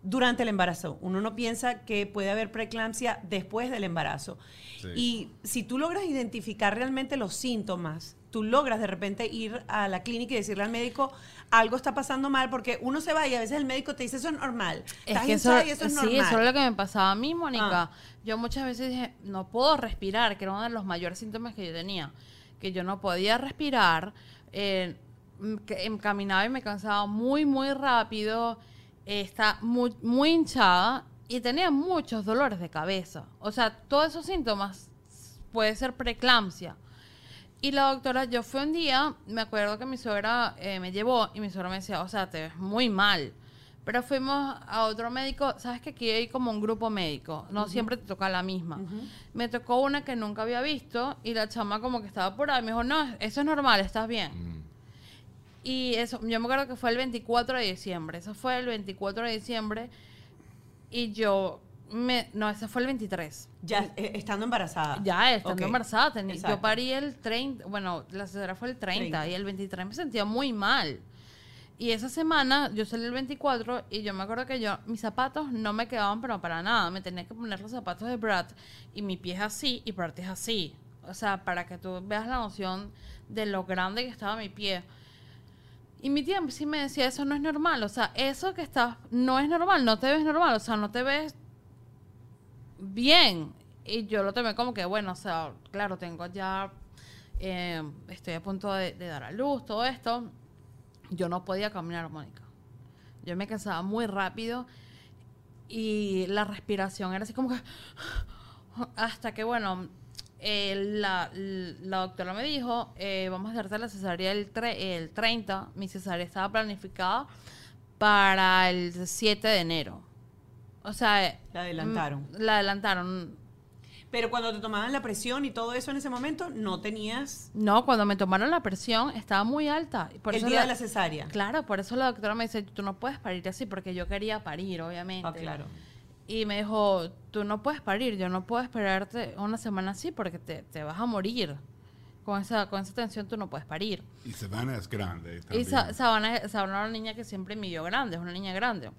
durante el embarazo. Uno no piensa que puede haber preeclampsia después del embarazo. Sí. Y si tú logras identificar realmente los síntomas, tú logras de repente ir a la clínica y decirle al médico algo está pasando mal porque uno se va y a veces el médico te dice eso es normal. Es Estás que eso, y eso es sí, normal. eso es lo que me pasaba a mí, Mónica. Ah. Yo muchas veces dije, no puedo respirar, que era uno de los mayores síntomas que yo tenía, que yo no podía respirar, eh, em, caminaba y me cansaba muy, muy rápido, eh, está muy, muy hinchada y tenía muchos dolores de cabeza. O sea, todos esos síntomas puede ser preeclampsia. Y la doctora, yo fui un día, me acuerdo que mi suegra eh, me llevó y mi suegra me decía, o sea, te ves muy mal. Pero fuimos a otro médico, sabes que aquí hay como un grupo médico, no siempre te toca la misma. Me tocó una que nunca había visto y la chama como que estaba por ahí, me dijo, no, eso es normal, estás bien. Y eso, yo me acuerdo que fue el 24 de diciembre, eso fue el 24 de diciembre y yo, me, no, ese fue el 23. Ya eh, estando embarazada. Ya, estando embarazada. yo parí el 30, bueno, la cesárea fue el 30, 30. y el 23 me sentía muy mal. Y esa semana yo salí el 24 y yo me acuerdo que yo, mis zapatos no me quedaban pero para nada. Me tenía que poner los zapatos de Brad y mi pie es así y Brad es así. O sea, para que tú veas la noción de lo grande que estaba mi pie. Y mi tía sí me decía, eso no es normal. O sea, eso que estás no es normal, no te ves normal. O sea, no te ves bien. Y yo lo tomé como que, bueno, o sea, claro, tengo ya, eh, estoy a punto de, dar a luz, todo esto. Yo no podía caminar, Mónica. Yo me cansaba muy rápido y la respiración era así como que... Hasta que, bueno, eh, la, la doctora me dijo, eh, vamos a hacerte la cesárea el, tre- el 30. Mi cesárea estaba planificada para el 7 de enero. O sea... La adelantaron. mm, La adelantaron. Pero cuando te tomaban la presión y todo eso en ese momento, no tenías No, cuando me tomaron la presión estaba muy alta. y Por el eso día la- de la cesárea. Claro, por eso la doctora me dice, tú no puedes parir así, porque yo quería parir, obviamente. Ah, claro. Y me dijo, tú no puedes parir, yo no puedo esperarte una semana así porque te, te vas a morir. Con esa, con esa tensión tú no puedes parir. Y Savannah es grande. Y también. Sabana, Sabana era una niña que siempre midió grande, es una niña grande.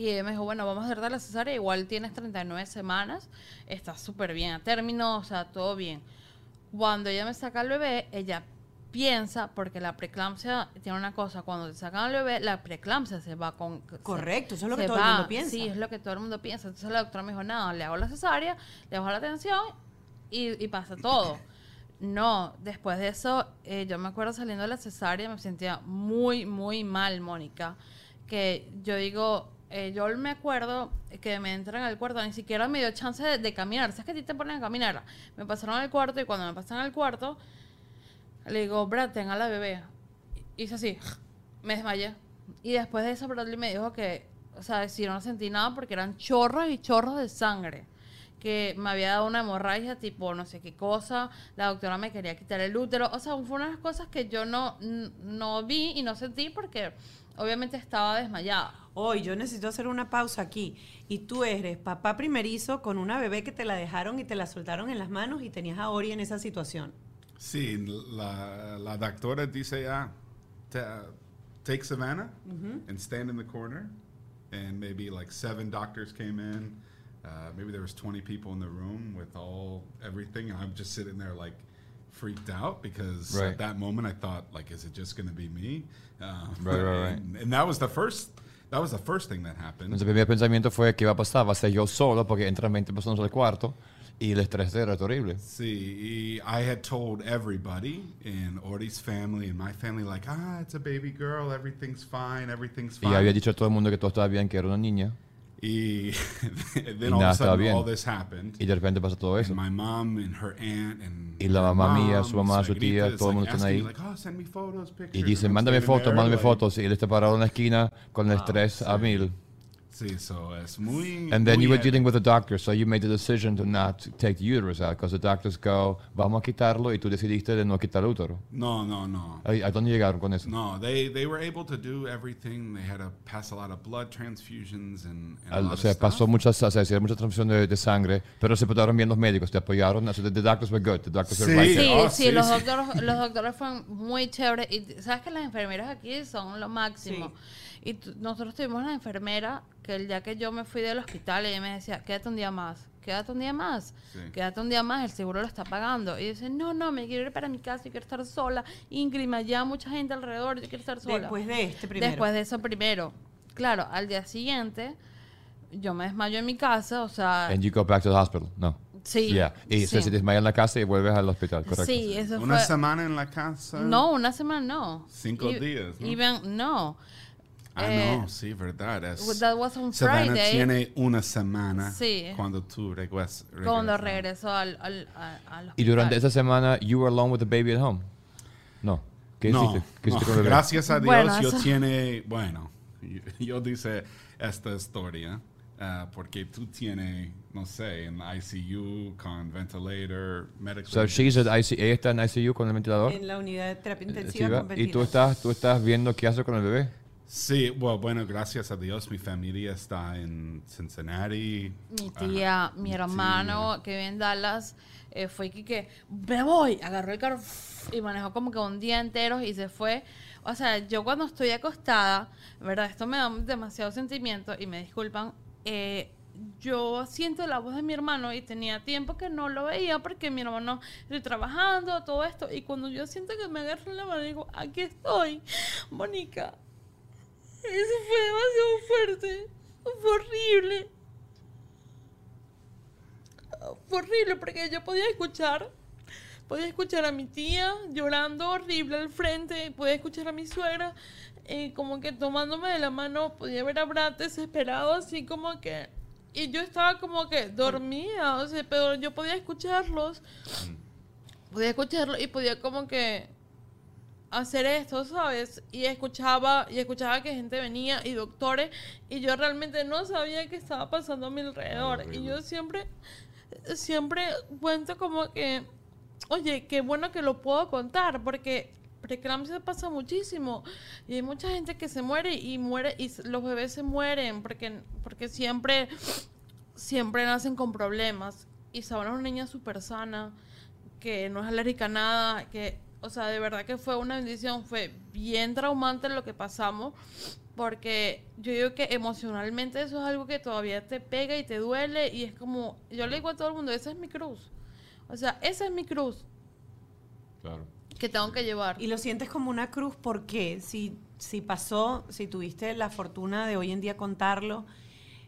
Y ella me dijo, bueno, vamos a hacerte la cesárea, igual tienes 39 semanas, estás súper bien a término, o sea, todo bien. Cuando ella me saca al bebé, ella piensa, porque la preeclampsia tiene una cosa, cuando te sacan al bebé, la preeclampsia se va con... se- Correcto, eso es lo que se todo el va. mundo piensa. Sí, es lo que todo el mundo piensa. Entonces la doctora me dijo, nada, le hago la cesárea, le bajo la tensión y, y pasa todo. No, después de eso, eh, yo me acuerdo saliendo de la cesárea, me sentía muy, muy mal, Mónica. Que yo digo, eh, yo me acuerdo que me entran al cuarto, ni siquiera me dio chance de, caminar. ¿Sabes que a ti te ponen a caminar? Me pasaron al cuarto y cuando me pasan al cuarto, le digo, Brad, tenga la bebé. Hice así, me desmayé. Y después de eso, Bradley me dijo que, o sea, si no sentí nada porque eran chorros y chorros de sangre. Que me había dado una hemorragia, tipo no sé qué cosa. La doctora me quería quitar el útero. O sea, fue una de las cosas que yo no, no vi y no sentí porque obviamente estaba desmayada. Hoy yo necesito hacer una pausa aquí. Y tú eres papá primerizo con una bebé que te la dejaron y te la soltaron en las manos y tenías a Ori en esa situación. Sí, la, la doctora dice, ah, ta- take Savannah and stand in the corner. And maybe like seven doctors came in. Uh, maybe there was 20 people in the room with all everything. And I'm just sitting there like freaked out because Right. at that moment I thought like, is it just going to be me? Uh, Right, right, right. And, and that was the first, that was the first thing that happened. Entonces, el primer pensamiento fue que iba a pasar, va a ser yo solo, porque entran 20 personas al cuarto y el estrés era terrible. See, I had told everybody in Ori's family and my family, like, ah, it's a baby girl, everything's fine, everything's Y fine. había dicho a todo el mundo que todo estaba bien, que era una niña, Y- then all nada of a estaba sudden, bien. all this happened. y de repente pasa todo eso. And my mom and her aunt and Y la mamá mía, su mamá, su tía, todo el mundo están ahí. oh. Y dice, And I'm mándame fotos, mándame fotos. Y él está parado en la esquina con el estrés a mil. Sí, so es muy. And then muy you were dealing with the doctor, so you made the decision to not take the uterus out, because the doctors go, vamos a quitarlo, y tú decidiste de no quitar el útero. No, no, no. ¿A, a dónde llegaron con eso? No, they, they were able to do everything. They had to pass a lot of blood transfusions and, and a Al- lot o of sea, stuff. pasó muchas, o sea, hicieron de, de sangre, pero se portaron bien los médicos, te apoyaron. The, the doctors were good, the doctors were right Sí, there. Oh, sí, sí, los, sí. Doctores, los doctores fueron muy chéveres. Y sabes que las enfermeras aquí son lo máximo. Y nosotros tuvimos una enfermera que el día que yo me fui del hospital, ella me decía, quédate un día más, quédate un día más, Sí. quédate un día más, el seguro lo está pagando. Y dice, no, no, me quiero ir para mi casa, yo quiero estar sola. Ingrid, ya mucha gente alrededor, yo quiero estar sola. Después de este primero. Después de eso primero. Claro, al día siguiente, yo me desmayo en mi casa, o sea... And you go back to the hospital. No. Sí, Yeah. Y sí. se desmaya en la casa y vuelves al hospital, correcto. Sí, eso Una fue... semana en la casa. No, una semana no. Cinco Y- días, ¿no? y ven- no. Ah, Eh, no, sí, verdad. Es, that was on Savannah Friday. tiene una semana Sí. cuando tú regres- Cuando regresas. regresó al, al, al, Y durante esa semana, you were alone with the baby at home. No. ¿Qué no, hiciste? ¿Qué hiciste no, con el bebé? gracias a Dios Bueno, yo eso- tiene, bueno, yo, yo dice esta historia ah, porque tú tienes, no sé, en ICU con ventilator, medical. So she's at ICU, ella está en ICU con el ventilador. En la unidad de terapia intensiva Intensiva, con y tú ventilador. estás, tú estás viendo qué hace con el bebé. Sí, well, bueno, gracias a Dios mi familia está en Cincinnati. Mi tía, mi hermano que vive en Dallas, eh, fue que, que me voy, agarró el carro y manejó como que un día entero y se fue. O sea, yo cuando estoy acostada, ¿verdad? Esto me da demasiado sentimiento y me disculpan. eh, yo siento la voz de mi hermano y tenía tiempo que no lo veía porque mi hermano estoy trabajando, todo esto. Y cuando yo siento que me agarran la mano, digo, aquí estoy, Mónica. Eso fue demasiado fuerte. Fue horrible. Fue horrible porque yo podía escuchar. Podía escuchar a mi tía llorando horrible al frente. Podía escuchar a mi suegra eh, como que tomándome de la mano. Podía ver a Brad desesperado así como que... Y yo estaba como que dormía. O sea, pero yo podía escucharlos. Podía escucharlo y podía como que hacer esto, ¿sabes? Y escuchaba, y escuchaba que gente venía y doctores, y yo realmente no sabía qué estaba pasando a mi alrededor. y yo siempre, siempre cuento como que, oye, qué bueno que lo puedo contar, porque preeclampsia pasa muchísimo. Y hay mucha gente que se muere y muere, y los bebés se mueren, porque, porque siempre, siempre nacen con problemas. Y Sabana es una niña súper sana que no es alérgica a nada, que, o sea, de verdad que fue una bendición, fue bien traumante lo que pasamos, porque yo digo que emocionalmente eso es algo que todavía te pega y te duele, y es como, yo le digo a todo el mundo, esa es mi cruz, o sea, esa es mi cruz Claro. que tengo que llevar. Y lo sientes como una cruz porque si, si pasó, si tuviste la fortuna de hoy en día contarlo,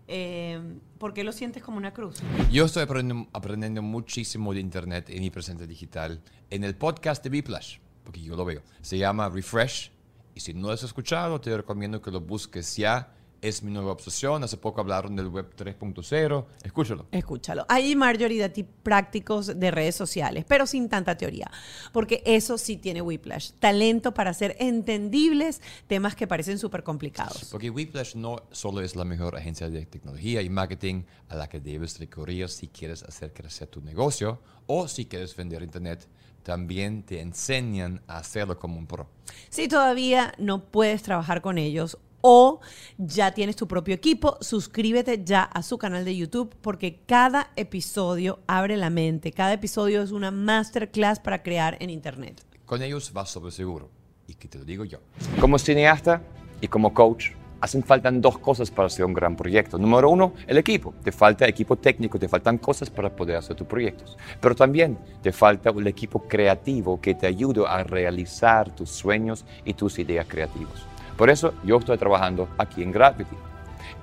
eh, ¿por qué lo sientes como una cruz? Yo estoy aprendiendo, muchísimo de Internet en mi presente digital en el podcast de Biplash, porque yo lo veo. Se llama Refresh. Y si no lo has escuchado, te recomiendo que lo busques ya. Es mi nueva obsesión. Hace poco hablaron del web 3.0. Escúchalo. Escúchalo. Hay Marjorie tips prácticos de redes sociales, pero sin tanta teoría, porque eso sí tiene Whiplash, talento para hacer entendibles temas que parecen súper complicados. Porque Whiplash no solo es la mejor agencia de tecnología y marketing a la que debes recurrir si quieres hacer crecer tu negocio o si quieres vender Internet, también te enseñan a hacerlo como un pro. Si todavía no puedes trabajar con ellos o ya tienes tu propio equipo, suscríbete ya a su canal de YouTube porque cada episodio abre la mente, cada episodio es una masterclass para crear en Internet. Con ellos vas sobre seguro. Y que te lo digo yo. Como cineasta y como coach, hacen falta dos cosas para hacer un gran proyecto. Número uno, el equipo. Te falta equipo técnico, te faltan cosas para poder hacer tus proyectos. Pero también te falta un equipo creativo que te ayude a realizar tus sueños y tus ideas creativas. Por eso yo estoy trabajando aquí en Gravity.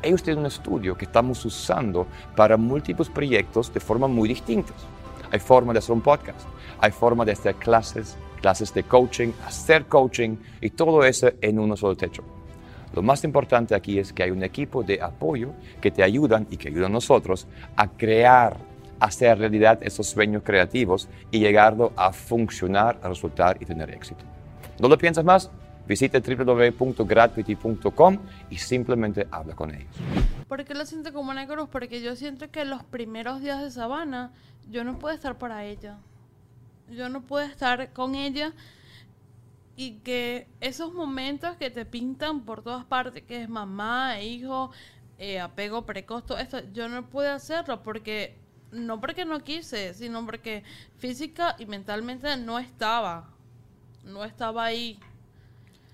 Ellos tienen un estudio que estamos usando para múltiples proyectos de forma muy distintas. Hay forma de hacer un podcast, hay forma de hacer clases, clases de coaching, hacer coaching y todo eso en un solo techo. Lo más importante aquí es que hay un equipo de apoyo que te ayudan y que ayudan a nosotros a crear, a hacer realidad esos sueños creativos y llegarlo a funcionar, a resultar y tener éxito. ¿No lo piensas más? Visita www.gratuity.com y simplemente habla con ellos. ¿Por qué lo siento como una cruz? Porque yo siento que los primeros días de Sabana yo no puedo estar para ella. Yo no puedo estar con ella y que esos momentos que te pintan por todas partes, que es mamá, hijo, eh, apego precoz, todo esto, yo no pude hacerlo porque, no porque no quise, sino porque física y mentalmente no estaba. No estaba ahí.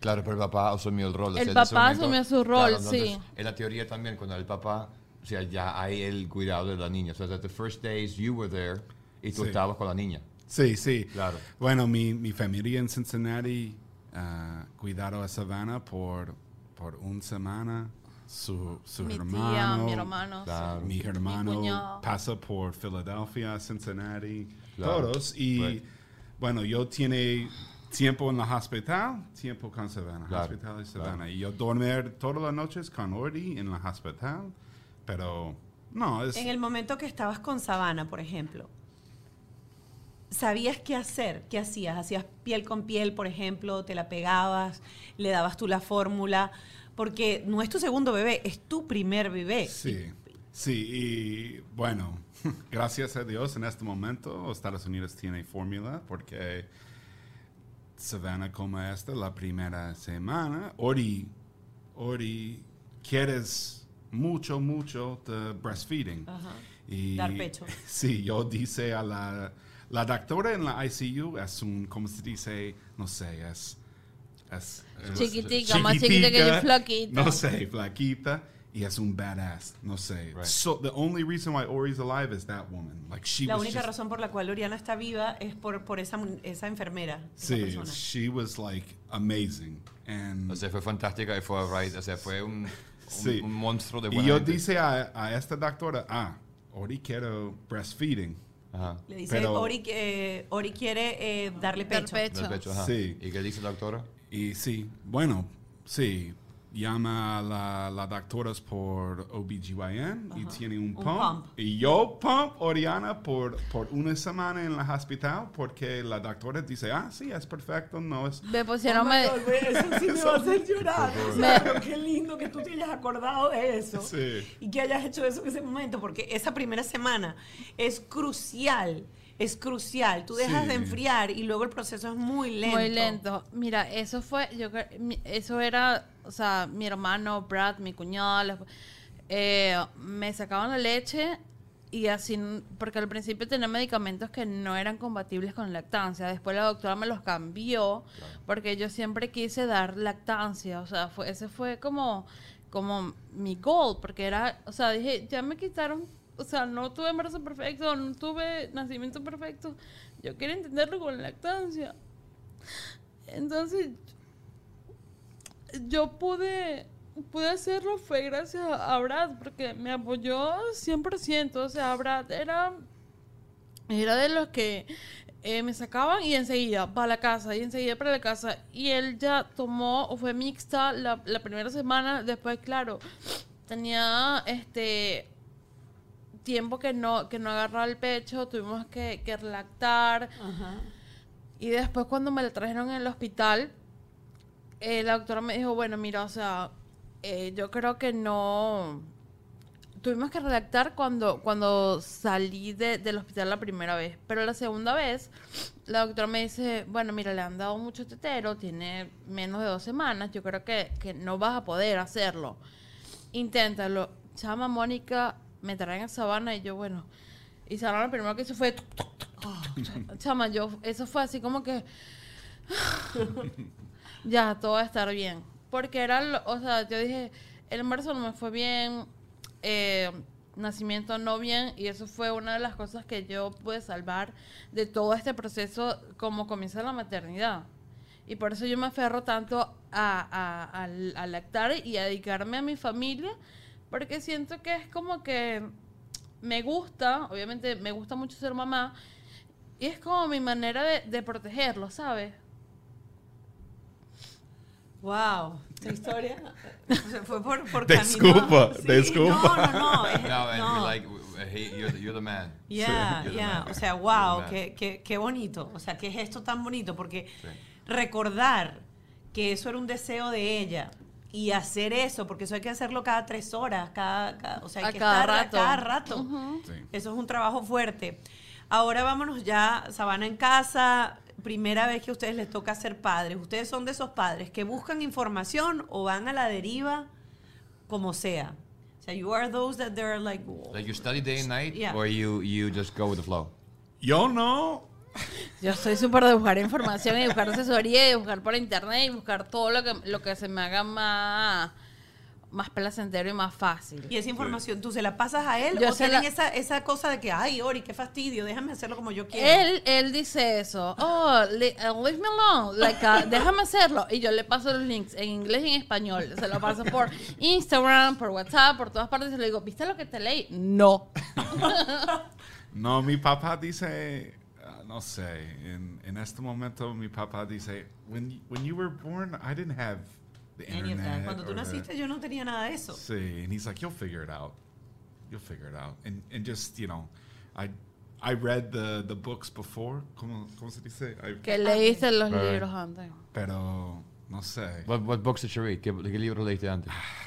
Claro, pero el papá asumió el rol. o El sea, papá momento- asumió su rol, entonces, sí. En la teoría también, cuando el papá, o sea, ya hay el cuidado de la niña. O sea, that the first days you were there y tú Sí. estabas con la niña. Sí, sí. Claro. Bueno, mi, mi familia en Cincinnati ah, cuidaron a Savannah por, por una semana. Su, su mi hermano, tía, mi hermano. sí. Claro. mi hermano cuñado. pasa por Filadelfia, Cincinnati, Claro. todos. Y Right. bueno, yo tiene tiempo en la hospital, tiempo con Savannah. Claro, hospital y Savannah. Y yo dormir todas las noches con Ordi en la hospital. Pero no, es... En el momento que estabas con Sabana, por ejemplo, ¿sabías qué hacer? ¿Qué hacías? ¿Hacías piel con piel, por ejemplo? ¿Te la pegabas? ¿Le dabas tú la fórmula? Porque no es tu segundo bebé, es tu primer bebé. Sí, sí, y bueno, gracias a Dios en este momento Estados Unidos tiene fórmula porque Savannah como esta, la primera semana, Ori, Ori, quieres mucho, mucho de breastfeeding. Y, Dar pecho. Sí, yo dice a la, la doctora en la ICU es un, ¿cómo se dice? No sé, es... es Chiquitica, más chiquita que yo, flaquita. No sé, flaquita. Y es un badass. No sé. Right. So the only reason why Ori's alive is that woman. Like she La was única just- razón por la cual Oriana está viva es por, por esa, esa enfermera. esa Sí, persona. she was like amazing. And O sea, fue fantástica y fue right. O sea, fue un, un, sí. un monstruo de y buena yo gente. dice a, a esta doctora, ah, Ori quiero breastfeeding. Ajá. Le dice, Pero- Ori, eh, Ori quiere eh, darle Dar pecho. pecho. Del pecho, ajá. Sí. ¿Y qué dice la doctora? Y sí, bueno, sí. Llama a la, la doctora por OBGYN y tiene un Un pump. pump. Y yo pump Oriana por, por una semana en la hospital porque la doctora dice, ah, sí, es perfecto, no es... Me pusieron... me- Oh Eso sí me va a hacer llorar. O sea, qué lindo que tú te hayas acordado de eso. Sí. Y que hayas hecho eso en ese momento, porque esa primera semana es crucial. Es crucial. Tú dejas Sí. de enfriar y luego el proceso es muy lento. Muy lento. Mira, eso fue, yo eso era, o sea, mi hermano Brad, mi cuñado, eh, me sacaban la leche y así, porque al principio tenía medicamentos que no eran compatibles con lactancia. Después la doctora me los cambió porque yo siempre quise dar lactancia. O sea, fue, ese fue como, como mi goal, porque era, o sea, dije, ya me quitaron, o sea, no tuve embarazo perfecto, no tuve nacimiento perfecto. Yo quiero entenderlo con lactancia. Entonces, yo pude, pude hacerlo fue gracias a Brad, porque me apoyó 100%. O sea, Brad era, era de los que eh, me sacaban y enseguida para la casa, y enseguida para la casa. Y él ya tomó, o fue mixta la, la primera semana. Después, claro, tenía este tiempo que no, que no agarraba el pecho, tuvimos que, que lactar. Ajá. Y después cuando me la trajeron en el hospital, eh, la doctora me dijo, bueno, mira, o sea, eh, yo creo que no... Tuvimos que redactar cuando, cuando salí de- del hospital la primera vez, pero la segunda vez la doctora me dice, bueno, mira, le han dado mucho tetero, tiene menos de dos semanas, yo creo que, que no vas a poder hacerlo. Inténtalo. Chama Mónica, me traen a Sabana y yo, bueno, y Sabana lo primero que hizo fue... tuc, tuc, tuc. Chama, yo, eso fue así como que ya, todo va a estar bien. Porque era, o sea, yo dije, el embarazo no me fue bien, eh, nacimiento no bien, y eso fue una de las cosas que yo pude salvar de todo este proceso como comienza la maternidad. Y por eso yo me aferro tanto a, a- al- a lactar y a dedicarme a mi familia, porque siento que es como que me gusta, obviamente me gusta mucho ser mamá, y es como mi manera de, de protegerlo, ¿sabes? Wow, esta historia se fue por, por Disculpa, camino- disculpa. No, no, no. es- No, and no. we're like, he, you're, the, you're the man. Yeah, the yeah. man. O sea, wow, qué, qué, qué bonito. O sea, qué gesto tan bonito. Porque Sí. recordar que eso era un deseo de ella y hacer eso, porque eso hay que hacerlo cada tres horas, cada, cada- o sea, hay A que cada estar rato. a cada rato. Sí. Eso es un trabajo fuerte. Ahora vámonos ya, Sabana en casa. Primera vez que a ustedes les toca ser padres. Ustedes son de esos padres que buscan información o van a la deriva como sea. O sea, you are those that they're like, Like you study day and night, Yeah. or you, you just go with the flow? Yo no. Yo soy súper de buscar información y de buscar asesoría y de buscar por internet y buscar todo lo que, lo que se me haga más, más placentero y más fácil. Y esa información, ¿tú se la pasas a él Yo o se tienen la- esa, esa cosa de que, ay, Ori, qué fastidio, déjame hacerlo como yo quiero? Él, él dice eso. Oh, le- uh, leave me alone. Like, uh, déjame hacerlo. Y yo le paso los links en inglés y en español. Se lo paso por Instagram, por WhatsApp, por todas partes. Y le digo, ¿viste lo que te leí? No. No, mi papá dice, no sé, en, en este momento mi papá dice, when, y- when you were born, I didn't have the Any of that. internet. Cuando tú or the-" naciste yo no tenía nada de eso. Sí, and he's like, you'll figure it out. You'll figure it out. And, and just, you know, I, I read the, the books before. ¿Cómo, cómo se dice? I- Que leíste los Right. libros antes. pero, no sé. What, what books did you read? ¿Qué, qué libro leíste antes?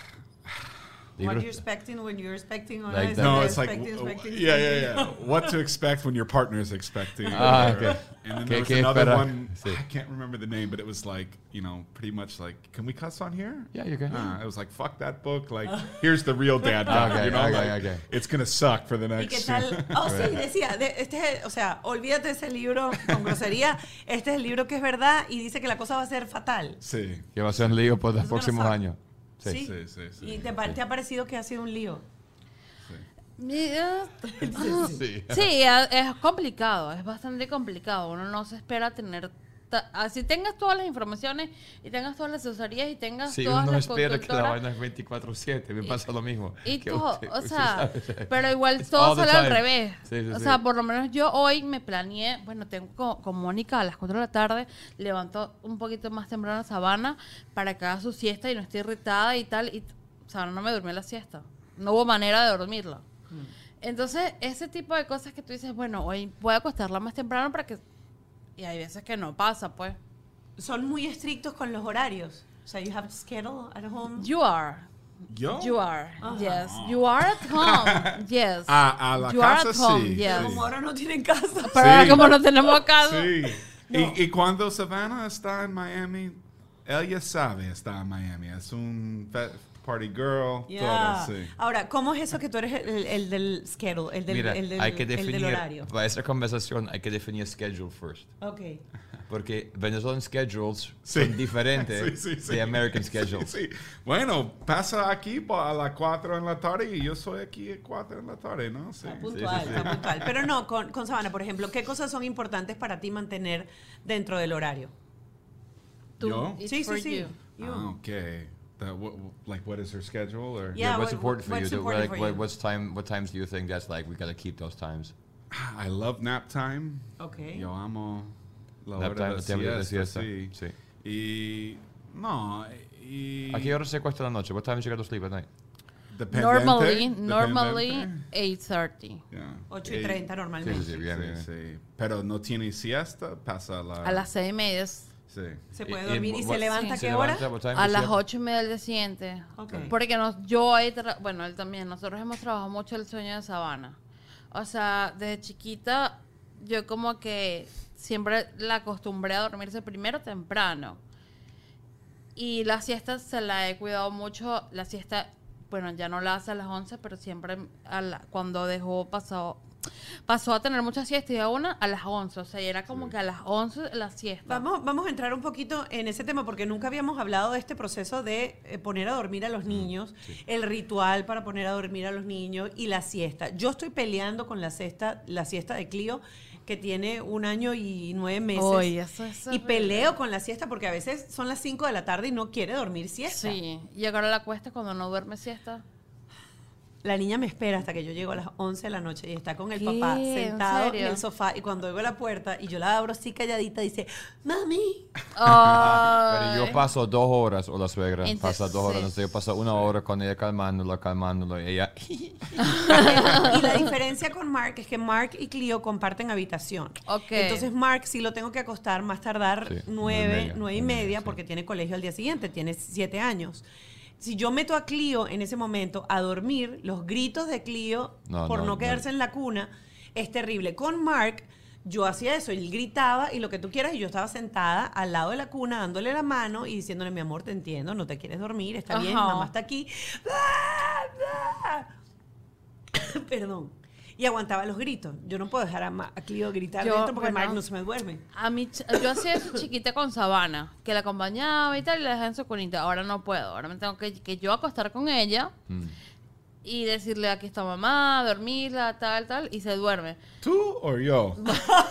What are you expecting when you're expecting on Like a- No, it's like, expecting, expecting, yeah, yeah, yeah. What to expect when your partner is expecting. Ah, okay. And then ¿Qué- there was qué another one. I can't remember the name, but it was like, you know, pretty much like, can we cuss on here? Yeah, you can. Ah, it was like, fuck that book. Like, here's the real dad book. Okay, you know, okay, like, okay. it's gonna suck for the ¿Y next. qué tal? Oh, sí, decía, de- este es, o sea, olvídate ese libro con grosería, este es el libro que es verdad y dice que la cosa va a ser fatal. sí. Que va a ser un lío por los próximos años. Sí. Sí. Sí, sí, sí. ¿Y te, te ha parecido que ha sido un lío? Sí. Es complicado, es bastante complicado. Uno no se espera tener. Así tengas todas las informaciones y tengas todas las asesorías y tengas Sí, todas uno las espera que la vaina es 24-7. Me pasa lo mismo. Y todo, usted- o sea, pero igual It's todo sale al revés. Sí, sí, o sí. sea, por lo menos yo hoy me planeé, bueno, tengo co- con, Mónica a las 4 de la tarde, levanto un poquito más temprano a Sabana para que haga su siesta y no esté irritada y tal. Y Sabana no me durmió la siesta. No hubo manera de dormirla. Entonces, ese tipo de cosas que tú dices, bueno, hoy voy a acostarla más temprano para que... Y hay veces que no pasa, pues. Son muy estrictos con los horarios. O sea, you have schedule at home. You are. Yo. You are. Yes. You are at home. Yes. A, a la You are casa at home, sí. yes. Como ahora no tienen casa. Pero Sí. como no tenemos casa. Sí. Y, y cuando Savannah está en Miami, ella sabe está en Miami. Es un party girl. Yeah. Todo, sí. Ahora, ¿cómo es eso que tú eres el, el del schedule, el del, Mira, el del, hay que el del definir, horario? para esta conversación hay que definir schedule first. Ok. Porque Venezuelan schedules Sí. son diferentes Sí, sí, sí. de American schedules. Sí, sí. Bueno, pasa aquí a las 4 en la tarde y yo soy aquí a 4 en la tarde, ¿no? Sí. Está puntual, sí, sí. está puntual. Pero no, con, con Sabana, por ejemplo, ¿qué cosas son importantes para ti mantener dentro del horario? Tú, Yo? sí, sí, sí. Ah, okay. The, what, like, what is her schedule? Or? Yeah. what's what- important for what's you? Important like, for what, you? what's time? What times do you think that's like? We gotta keep those times. I love nap time. Ok. Yo amo la Nap hora time, de el tiempo de siesta, siesta, sí. sí. Y no, y ¿A qué hora se acuesta la noche? What time do you go to sleep at night? dependente, Normally, normally 8.30. Yeah. 8 y Eh, 30 normalmente. Sí, sí, bien, sí, bien. sí. Pero no tiene siesta, pasa a la... A las 6 y media. Sí. Se puede dormir y, y se levanta a ¿Se qué hora? levanta? A las? 8 y media del día siguiente. Porque nos, yo ahí, bueno, él también, nosotros hemos trabajado mucho el sueño de sabana. O sea, desde chiquita, yo como que siempre la acostumbré a dormirse primero temprano. Y la siesta se la he cuidado mucho. La siesta, bueno, ya no la hace a las 11, pero siempre a la- cuando dejó pasó, pasó a tener mucha siesta y a una a las 11. O sea, y era como que a las 11 la siesta. Vamos, vamos a entrar un poquito en ese tema porque nunca habíamos hablado de este proceso de eh, poner a dormir a los niños, el ritual para poner a dormir a los niños y la siesta. Yo estoy peleando con la siesta, la siesta de Clio que tiene un año y nueve meses. Uy, eso es y peleo con la siesta porque a veces son las 5 de la tarde y no quiere dormir siesta. Sí, y ahora la cuesta cuando no duerme siesta. La niña me espera hasta que yo llego a las 11 de la noche y está con el ¿Qué? papá ¿En sentado en, el sofá y cuando oigo la puerta y yo la abro así calladita dice, mami. Pero yo paso dos horas, o la suegra Entonces- pasa dos horas, entonces yo paso una hora con ella calmándola, calmándola, y ella... y la diferencia con Mark es que Mark y Clio comparten habitación. Ok. Entonces Mark sí lo tengo que acostar más tardar Sí, nueve, nueve y media, nueve y media media, sí. porque tiene colegio al día siguiente, tiene siete años. Si yo meto a Clio en ese momento a dormir, los gritos de Clio No, por no, no, no. quedarse en la cuna es terrible. Con Mark yo hacía eso, él gritaba y lo que tú quieras y yo estaba sentada al lado de la cuna dándole la mano y diciéndole, mi amor, te entiendo, no te quieres dormir, está bien, mamá está aquí. Perdón. Y aguantaba los gritos. Yo no puedo dejar a, Ma- a Clio gritar Yo, dentro porque bueno, no se me duerme. A mí, ch- yo hacía eso chiquita con Sabana, que la acompañaba y tal, y la dejaba en su cunita. Ahora no puedo. Ahora me tengo que, que yo acostar con ella Mm. y decirle aquí está mamá, dormirla, tal, tal, y se duerme. ¿Tú o yo?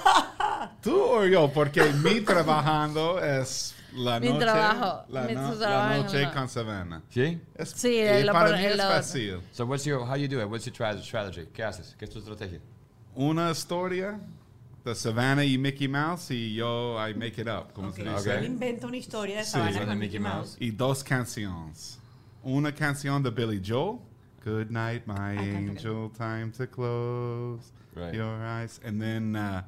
¿Tú o yo? Porque mi trabajando es la Mi noche, trabajo, la, mi no- trabajo la noche con Savannah. ¿Sí? Es, Sí, lo para mí es lo- fácil. So what's your, how you do it? What's your tra- strategy? ¿Qué haces? ¿Qué es tu estrategia? Una historia the Savannah y Mickey Mouse y yo I make it up, como Ok, se dice. Él inventa una historia de Sí, Sabana Sabana con y Mickey Mickey Mouse. Y dos canciones. Una canción de Billy Joel. Good night, my angel. Time to close Right. your eyes. And then uh,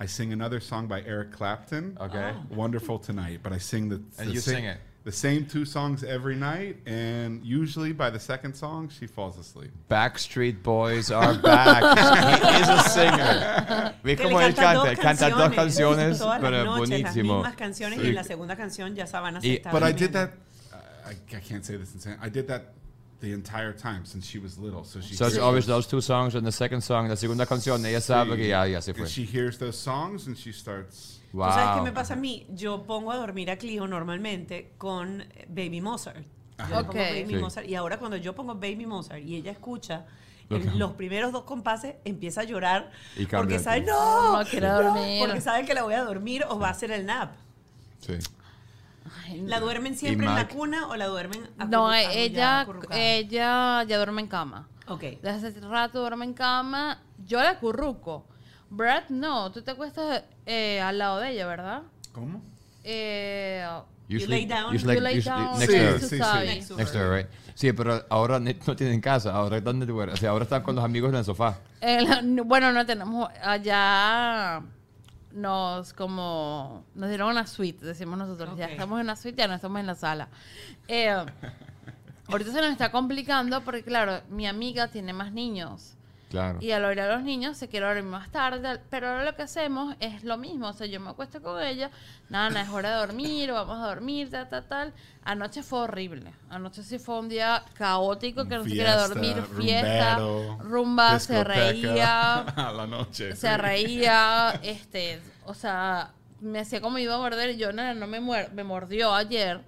I sing another song by Eric Clapton. Okay. Oh. Wonderful Tonight. But I sing the, And the you sa- sing it. The same two songs every night, and usually by the second song, she falls asleep. Backstreet Boys are back. He is a singer. ¿Ves Que le cómo él canta canta? Él canta dos canciones, todas las pero buenísimo. Las mismas canciones y la segunda canción ya Sabana se Y- está But I did that. Uh, I, I can't say this in saying I did that the entire time since she was little. So she So it's hears always those- two songs and the second song, la segunda canción, ella sabe que ya, ya se fue. And she hears those songs and she starts. ¿Tú sabes qué Wow. me pasa a mí? Yo pongo a dormir a Clio normalmente con Baby Mozart. Yo le pongo Ok. Baby Sí. Mozart. Y ahora cuando yo pongo Baby Mozart y ella escucha que- los primeros dos compases, empieza a llorar Y porque sabe, no, No quiere no", dormir. porque sabe que la voy a dormir o va a hacer el nap. Sí. Ay, ¿La duermen siempre en la cuna o la duermen No, eh, ella, ella ya duerme en cama. Ok. Desde hace rato duerme en cama. Yo la curruco. Brad, no. Tú te acuestas eh, al lado de ella, ¿verdad? ¿Cómo? Eh, You Usually- lay down. usually- you lay down next Sí, to her. next to sí, sí. Sabi. Next to Next to her, right? Sí, pero ahora no tienen casa, ahora ¿dónde duermen? O sea, ahora están con los amigos en el sofá. Eh, la- n- bueno, no tenemos allá nos como nos dieron una suite, decimos nosotros, ya estamos en la suite, ya no estamos en la sala. Eh, ahorita se nos está complicando porque claro, mi amiga tiene más niños. Claro. Y al oír a los niños se quiere dormir más tarde, pero ahora lo que hacemos es lo mismo, o sea, yo me acuesto con ella, nada, es hora de dormir, vamos a dormir, tal, tal, tal. Anoche fue horrible, anoche sí fue un día caótico que no se Fiesta, dormir, fiesta, rumbero, rumba, se reía, a la noche. se reía, este, o sea, me hacía como iba a morder y yo, nada, no me, muer- me mordió ayer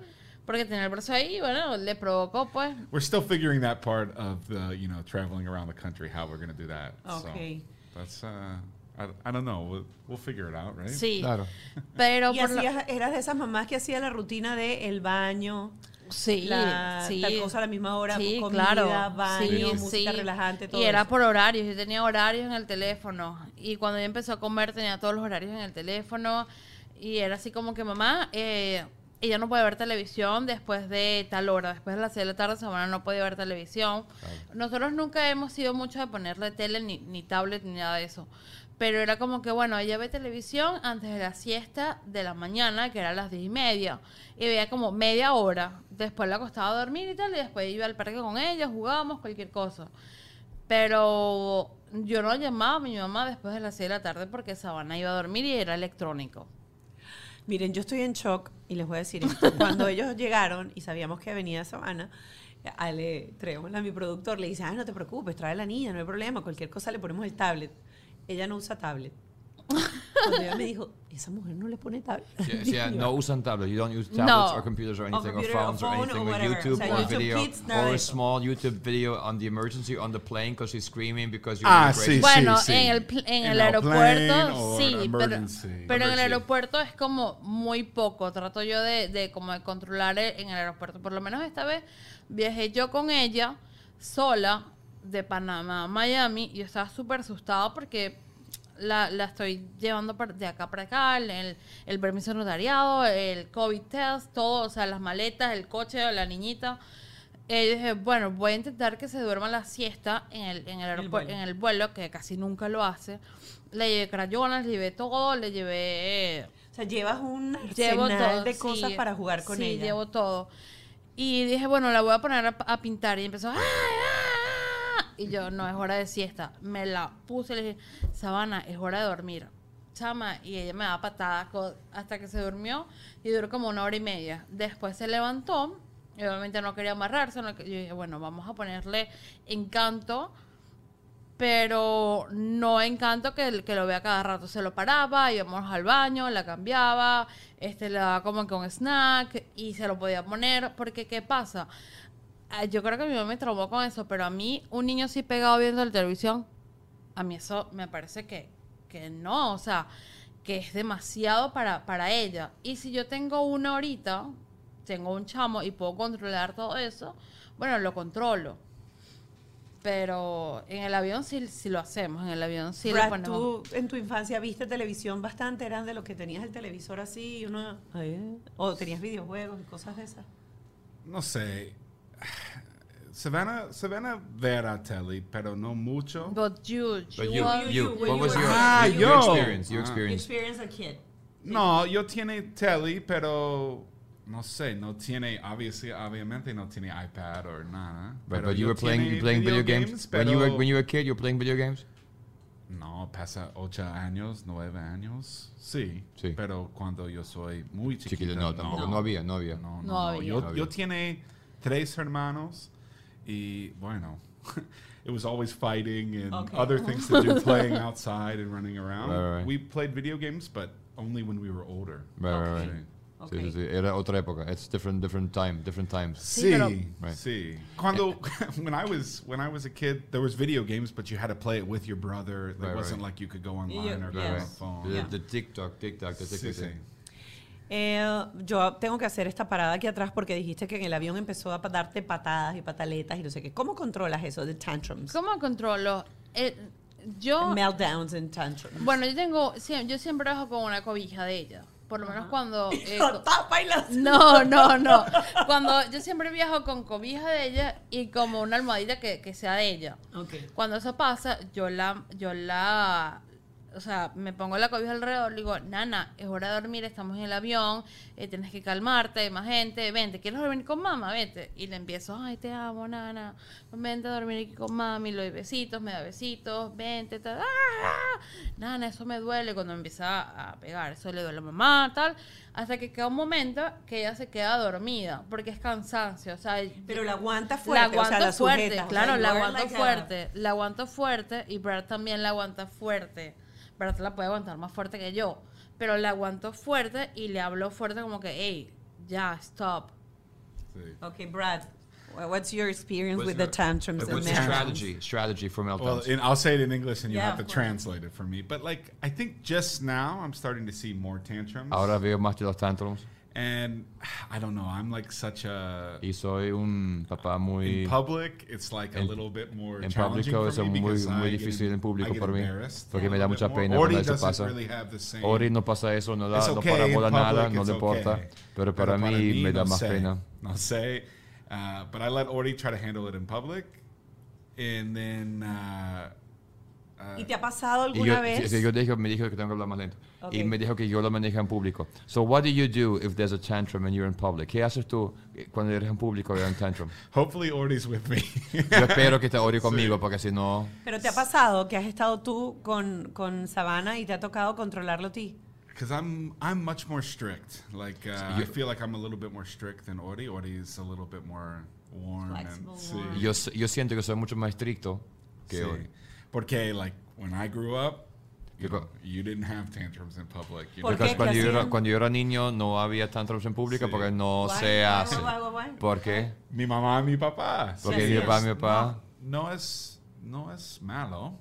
porque tenía el brazo ahí, bueno, le provocó pues. We're still figuring that part of the, you know, traveling around the country, how we're going to do that. Okay. So that's, uh, I, I don't know. We'll, we'll figure it out, right? Sí, Claro. pero Y por lo- eras de esas mamás que hacía la rutina de el baño, Sí, la, sí. tal cosa a la misma hora, Sí, comida, claro. baño, Sí, música sí. relajante, todo Y era eso. por horarios, yo tenía horarios en el teléfono. Y cuando ella empezó a comer tenía todos los horarios en el teléfono. Y era así como que mamá, eh, ella no puede ver televisión después de tal hora, después de las 6 de la tarde, semana no puede ver televisión. Nosotros nunca hemos sido mucho de ponerle tele, ni, ni tablet, ni nada de eso. Pero era como que, bueno, ella ve televisión antes de la siesta de la mañana, que era a las 10 y media. Y veía como media hora. Después la acostaba a dormir y tal, y después iba al parque con ella, jugábamos, cualquier cosa. Pero yo no llamaba a mi mamá después de las 6 de la tarde porque Sabana iba a dormir y era electrónico. Miren, yo estoy en shock y les voy a decir esto. Cuando ellos llegaron y sabíamos que venía Sabana, Ale Treón, mi productor, le dice, ah, no te preocupes, trae a la niña, no hay problema, cualquier cosa le ponemos el tablet. Ella no usa tablet. Cuando ella me dijo, esa mujer no le pone tablet. Yeah, yeah, no usan tablets. You don't use tablets No. or computers or anything, or, computer or phones or, phone or anything with whatever. YouTube O sea, or YouTube video Kids, or a small YouTube video on the emergency on the plane because she's screaming because you're Ah, crazy. sí. Bueno, sí. en el, en En el el aeropuerto or sí, pero, en el aeropuerto es como muy poco. Trato yo de, de como de controlar e- en el aeropuerto. Por lo menos esta vez viajé yo con ella sola de Panamá a Miami y yo estaba súper asustada porque la, la estoy llevando de acá para acá, el, el, permiso notariado, el COVID test, todo, o sea, las maletas, el coche, la niñita. Eh, yo dije, bueno, voy a intentar que se duerma la siesta en el, en el, aeropu- vuelo. en el vuelo, que casi nunca lo hace. Le llevé crayolas, le llevé todo, le llevé... eh, O sea, llevas un llevo todo. de sí, cosas para jugar con sí, ella. llevo todo. Y dije, bueno, la voy a poner a, a pintar. Y empezó, ¡ay, ay, ay! Y yo, no, es hora de siesta. Me la puse y le dije, Sabana, es hora de dormir. Chama, y ella me da patadas hasta que se durmió y duró como una hora y media. Después se levantó, y obviamente no quería amarrarse. no yo dije, bueno, vamos a ponerle encanto, pero no encanto que, que lo vea cada rato. Se lo paraba, íbamos al baño, la cambiaba, este, le daba como que un snack y se lo podía poner, porque ¿qué pasa? Ah, Yo creo que mi mamá me traumó con eso, pero a mí, un niño así pegado viendo la televisión, a mí eso me parece que, que no, o sea, que es demasiado para, para ella. Y si yo tengo una horita, tengo un chamo y puedo controlar todo eso, bueno, lo controlo. Pero en el avión sí, sí lo hacemos. En el avión sí Brad, lo ponemos. tú en tu infancia viste televisión bastante, eran de lo que tenías el televisor así, o tenías videojuegos y cosas de esas. No sé. Savannah, Savannah vera tele, pero no mucho. But you, But you you, are- you, when what you was your, Ah, your, yo. your experience? Your Ah. experience. Experience a kid. No, yo tiene tele, pero no sé, no tiene, obviously, obviamente no tiene iPad o nada. But, pero but you yo were playing, you playing video games, when you were when you were a kid. You were playing video games. No, pasa ocho años, nueve años, sí. Sí. Pero cuando yo soy muy chiquito, Chiquito, no, tampoco, no había, no había. No, no, No no. había. Yo, No había. yo tiene tres hermanos y bueno, it was always fighting and Okay. other things to do, playing outside and running around. Right, right, right. We played video games, but only when we were older. Right, right, Okay. right. Sí. Sí, Okay. sí, sí. Era otra época. It's different, different time, different times. Sí, pero- Right. sí. Cuando eh, when I was when I was a kid, there was video games, but you had to play it with your brother. It Right, wasn't right. like you could go online Yeah, or go yes. on the phone. The, Yeah. the TikTok, TikTok, the Sí, TikTok. sí. thing. Eh, yo tengo que hacer esta parada aquí atrás porque dijiste que en el avión empezó a darte patadas y pataletas y no sé qué. ¿Cómo controlas eso de tantrums? ¿Cómo controlo? Eh, yo, Meltdowns and tantrums. bueno, yo tengo, yo siempre bajo con una cobija de ella. Por lo menos cuando... eh, Lo co- tapa y la- no, no, no. Cuando yo siempre viajo con cobija de ella y como una almohadita que, que sea de ella. Ok. Cuando eso pasa, yo la, yo la, o sea, me pongo la cobija alrededor, le digo, nana, es hora de dormir, estamos en el avión, eh, tienes que calmarte, hay más gente, vente, ¿quieres dormir con mamá? Vete. Y le empiezo, ay, te amo, nana, vente a dormir aquí con mami, le doy besitos, me da besitos, vente, tal, ¡ah! Nana, eso me duele cuando me empieza a pegar, eso le duele a mamá, tal, hasta que queda un momento que ella se queda dormida, porque es cansancio, o sea, Pero la aguanta la fuerte, o aguanto sea, la fuerte, o claro, sea, la aguanto fuerte, la aguanto fuerte y Brad también la aguanta fuerte. Brad la puede aguantar más fuerte que yo, pero la aguanto fuerte y le hablo fuerte como que, hey, ya, stop. Sí. Ok, Brad, what's your experience What's with the your- tantrums What's the strategy? Strategy for Well, meltdowns. and I'll say it in English, and you Yeah, have to translate it for me. But like, I think just now I'm starting to see more tantrums. Ahora veo más de los tantrums and I don't know. I'm like such a y soy un papá muy in public. It's like a En- little bit more en público es muy- because muy difícil en público I get para mí, porque a me da mucha pena cuando eso pasa. really have the same. Ori no pasa eso, no, da, It's no okay para bola public, nada, no le importa. okay. Pero para mí me da no más sé, pena. No sé. Uh, but I let Ori try to handle it in public. And then. Uh, uh, ¿Y te ha pasado alguna yo, vez? sí, yo dijo, me dijo que tengo que hablar más lento. Ok. Y me dijo que yo lo manejo en público. So what do you do if there's a tantrum and you're in public? ¿Qué haces tú cuando eres en público y hay un tantrum? hopefully, Ori's with me. Yo espero que esté Ori conmigo porque si no... Pero te ha pasado que has estado tú con, con Sabana y te ha tocado controlarlo a ti. Because I'm I'm much more strict. Like uh, you- I feel like I'm a little bit more strict than Ori. Ori is a little bit more warm Flexible, and sí. warm. Yo, s- yo siento que soy mucho más estricto que Sí. Ori. Porque like when I grew up, you, Because- know, you didn't have tantrums in public. You ¿Por know? Porque cuando ¿Qué yo, era, cuando yo era niño no había tantrums en público Sí. porque no Why? se Why, hace. why, why, why? ¿Por qué? Mi mamá, mi papá. Porque mi papá, mi papá... No es no es malo.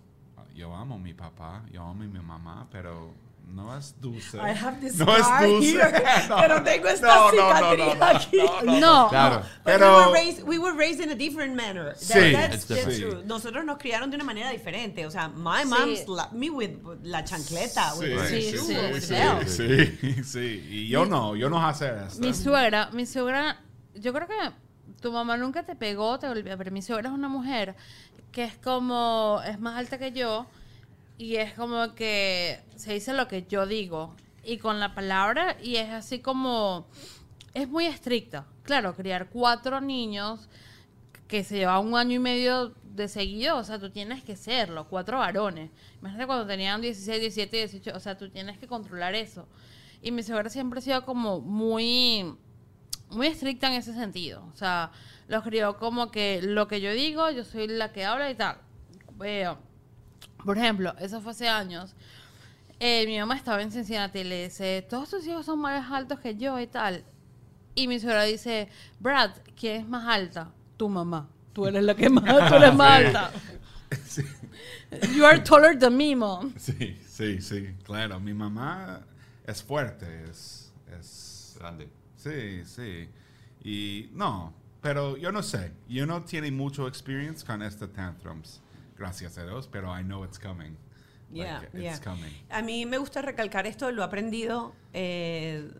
Yo amo mi papá, yo amo mi mamá, pero no es dulce. I have this no es dulce. here, No. pero tengo esta No, cicatriz no, no, aquí. no, no. No, Claro. Pero- we were, raised, we were raised in a different manner. That- Sí, that's, that's true. Nosotros nos criaron de una manera diferente. O sea, my Sí. mom slapped me with la chancleta, with the Sí, shoe, sí, with sí. Sí, sí. Y yo no, yo no hacer esto. Mi suegra, mi suegra, yo creo que tu mamá nunca te pegó, te golpeó, pero mi suegra es una mujer que es como, es más alta que yo y es como que se dice lo que yo digo y con la palabra y es así como, es muy estricta. Claro, criar cuatro niños que se lleva un año y medio de seguido, o sea, tú tienes que serlo, cuatro varones. Imagínate cuando tenían 16, 17, 18, o sea, tú tienes que controlar eso. Y mi suegra siempre ha sido como muy, muy estricta en ese sentido. O sea, los crió como que lo que yo digo, yo soy la que habla y tal. Veo. Por ejemplo, eso fue hace años. Eh, mi mamá estaba en Cincinnati y le dice, todos tus hijos son más altos que yo y tal. Y mi suegra dice, Brad, ¿quién es más alta? Tu mamá. Tú eres la que más, tú eres más alta. Sí, You are taller than me, mom. sí, sí, sí, claro. Mi mamá es fuerte, es, es Grande. Sí, sí. Y no, pero yo no sé. Yo no tiene mucho experience con este tantrums. Gracias a Dios, pero I know it's coming. Yeah, Like, it's yeah. coming. A mí me gusta recalcar esto, lo he aprendido eh,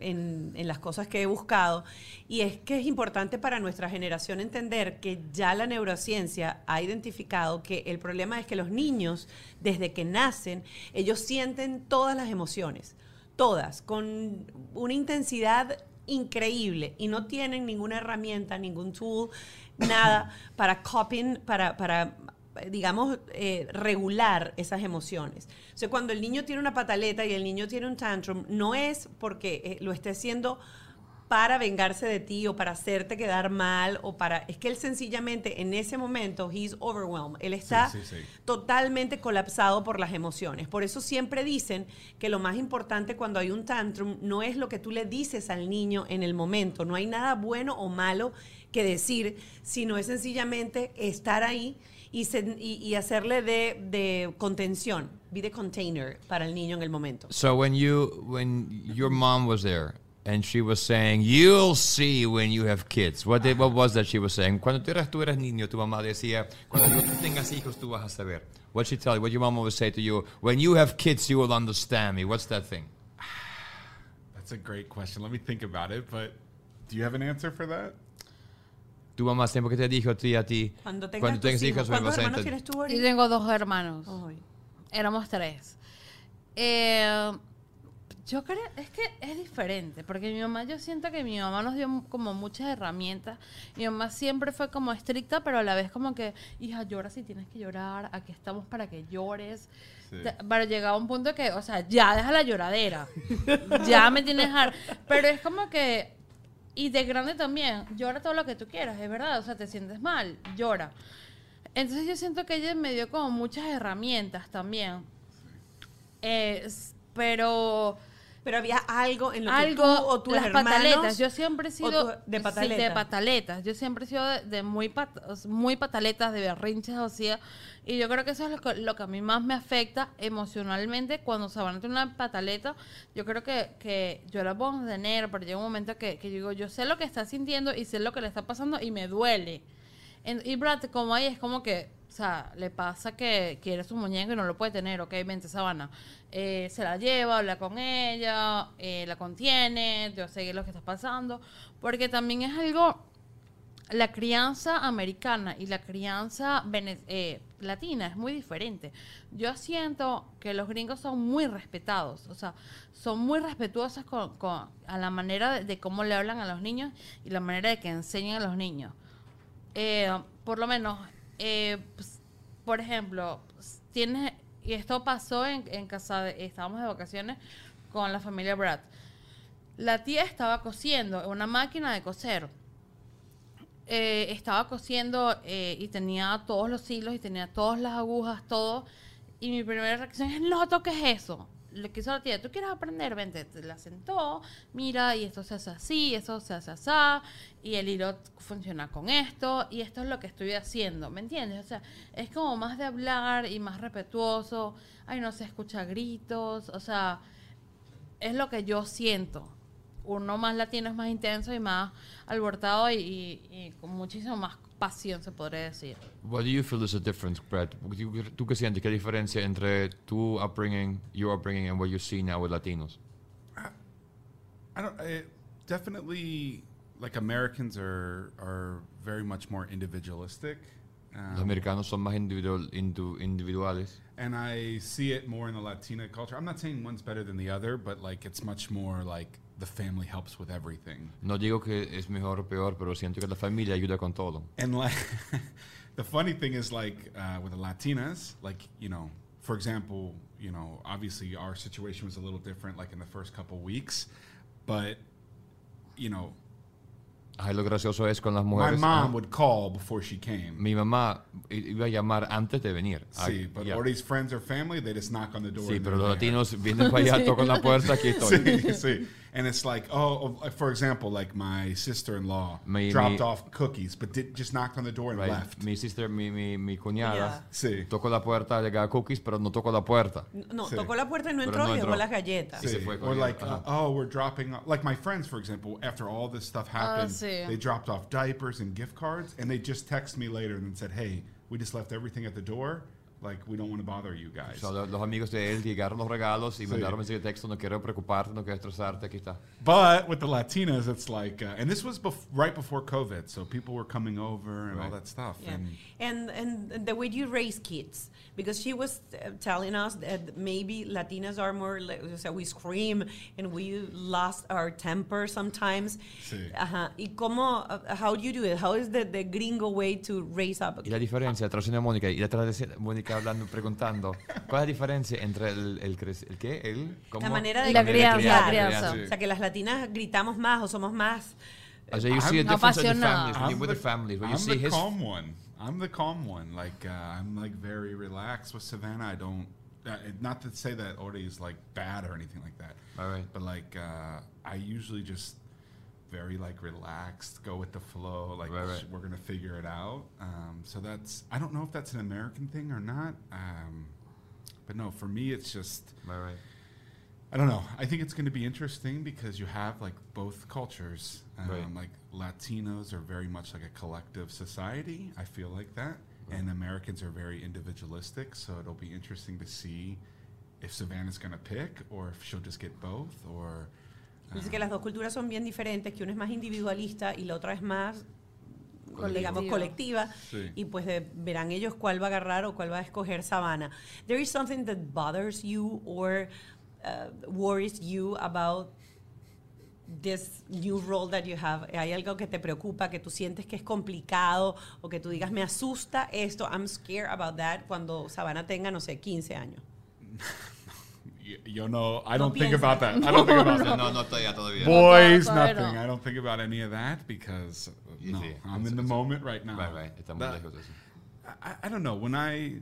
en, en las cosas que he buscado, y es que es importante para nuestra generación entender que ya la neurociencia ha identificado que el problema es que los niños, desde que nacen, ellos sienten todas las emociones, todas, con una intensidad increíble y no tienen ninguna herramienta, ningún tool, nada para coping, para, para digamos, eh, regular esas emociones. O sea, cuando el niño tiene una pataleta y el niño tiene un tantrum, no es porque eh, lo esté haciendo para vengarse de ti o para hacerte quedar mal o para... Es que él sencillamente en ese momento, he's overwhelmed. Él está sí, sí. totalmente colapsado por las emociones. Por eso siempre dicen que lo más importante cuando hay un tantrum no es lo que tú le dices al niño en el momento. No hay nada bueno o malo que decir, sino es sencillamente estar ahí y, se- y- y hacerle de, de contención, be the container para el niño en el momento. So when you when your mom was there and she was saying, "You'll see when you have kids." What did, what was that she was saying? Cuando tú eras tú eras niño, tu mamá decía, "Cuando tú tengas hijos tú vas a saber." What she tell you? What your mom always say to you? When you have kids, you will understand me. What's that thing? That's a great question. Let me think about it. But do you have an answer for that? Tu mamá siempre que te dijo a ti a ti, Cuando tengas, tus tengas hijos, me ¿cuántos hermanos tienes tú Y ahorita? tengo dos hermanos. Éramos tres. Eh, yo creo, es que es diferente, porque mi mamá, yo siento que mi mamá nos dio como muchas herramientas. Mi mamá siempre fue como estricta, pero a la vez como que, hija, llora si tienes que llorar, aquí estamos para que llores. Sí. Pero llegaba un punto que, o sea, ya deja la lloradera. ya me tienes har- Pero es como que, y de grande también, llora todo lo que tú quieras, es verdad, o sea, te sientes mal, llora. Entonces yo siento que ella me dio como muchas herramientas también. Eh, pero Pero había algo en lo que tú o tus las hermanos... pataletas, yo siempre he sido de sí, pataleta. de pataletas, yo siempre he sido de, de muy pat- muy pataletas, de berrinches, o sea, y yo creo que eso es lo que, lo que a mí más me afecta emocionalmente cuando se van a tener una pataleta, yo creo que, que yo la puedo tener, pero llega un momento que, que yo digo, yo sé lo que está sintiendo y sé lo que le está pasando y me duele. En- y Brad, como ahí es como que, sea, le pasa que quiere su muñeco y no lo puede tener, ok, vente, sabana. Eh, se la lleva, habla con ella, eh, la contiene, yo sé lo que está pasando, porque también es algo, la crianza americana y la crianza eh, latina es muy diferente. Yo siento que los gringos son muy respetados, o sea, son muy respetuosos con, con- a la manera de, de cómo le hablan a los niños y la manera de que enseñan a los niños. Eh, por lo menos, eh, pues, por ejemplo, pues, tienes, y esto pasó en, casa, de- estábamos de vacaciones con la familia Brad. La tía estaba cosiendo en una máquina de coser. Eh, estaba cosiendo eh, y tenía todos los hilos y tenía todas las agujas, todo. Y mi primera reacción es, no toques eso. Le quiso la tía, ¿tú quieres aprender? Vente, te la sentó, mira, y esto se hace así, esto se hace así, y el hilo funciona con esto, y esto es lo que estoy haciendo, ¿me entiendes? O sea, es como más de hablar y más respetuoso, ay, no se escucha gritos, o sea, es lo que yo siento. Uno más latino es más intenso y más alborotado y- y con muchísimo más pasión, se podría decir. What do you feel is a difference, Brad? ¿Tú, tú qué sientes? ¿Qué diferencia entre tu upbringing, your upbringing, and what you see now with Latinos? I don't. Uh, definitely, like Americans are are very much more individualistic. Los Um, americanos son más individual, indu- individuales. and I see it more in the Latina culture. I'm not saying one's better than the other, but like it's much more like the family helps with everything. No digo que es mejor o peor, pero siento que la familia ayuda con todo. And like the funny thing is like uh, with the Latinas, like you know, for example, you know, obviously our situation was a little different, like in the first couple weeks, but you know, Ay, lo gracioso es con las mujeres. my mom ah, would call before she came. Mi mamá iba a llamar antes de venir. Sí, but all these friends or family, they just knock on the door. Sí, pero los latinos vienen para allá, tocan la puerta, aquí estoy. sí, sí. And it's like, oh, for example, like my sister-in-law dropped mi- off cookies, but did, just knocked on the door and Right. left. Mi sister, mi, mi, mi cuñada, Sí. tocó la puerta, le got cookies, pero no tocó la puerta. No, Sí. tocó la puerta y no entró no y dejó las galletas. Sí. Sí. Or like, uh, Ajá. oh, we're dropping off. Like my friends, for example, after all this stuff happened, sí. they dropped off diapers and gift cards, and they just text me later and said, "Hey, we just left everything at the door. Like, we don't want to bother you guys." O sea, lo- los amigos de él llegaron los regalos y mandaron mensaje de texto, no quiero preocuparte, no quiero estresarte, aquí está. But with the Latinas, it's like, uh, and this was bef- right before COVID, so people were coming over and all that stuff. Yeah. And And and the way you raise kids, because she was uh, telling us that maybe Latinas are more, like, o sea, we scream and we lost our temper sometimes. Sí. Ajá. ¿Y cómo, uh, how do you do it? How is the, the gringo way to raise up a Y la diferencia, traduciendo a Mónica, y la traducción, Mónica hablando, preguntando, ¿cuál es la diferencia entre el, el, crec- el qué? El, ¿cómo? La manera de La crianza, la crianza. O sea, que las latinas gritamos más o somos más... O sea, you see a I'm- difference in families, when you're with the families, when you I'm see the his... calm one. I'm the calm one. Like uh, I'm like very relaxed with Savannah. I don't. Uh, not to say that Ori is like bad or anything like that. Right. But like uh, I usually just very like relaxed, go with the flow. Like Right, right. we're gonna figure it out. Um, so that's. I don't know if that's an American thing or not. Um, but no, for me, it's just. Right, right. I don't know. I think it's going to be interesting because you have like both cultures. Um, Right. Like Latinos are very much like a collective society. I feel like that, and Americans are very individualistic. So it'll be interesting to see if Savannah's going to pick or if she'll just get both or. Dice que las dos culturas son bien diferentes, que una es más individualista y la otra es más, Colectiva. digamos, colectiva. Sí. Y pues de- verán ellos cuál va a agarrar o cuál va a escoger Sabana. There is something that bothers you or uh, worries you about this new role that you have. ¿Hay algo que te preocupa, que tú sientes que es complicado o que tú digas, me asusta esto, I'm scared about that, cuando Sabana tenga, no sé, 15 años? Y- Yo know. I No don't think piensa. about that. I don't think about that. No, no todavía, todavía. Boys, Todavía nothing. no. I don't think about any of that because uh, no, see, I'm it's- in the moment right now. Right, right. Está muy That- lejos de eso. I, I don't know. When I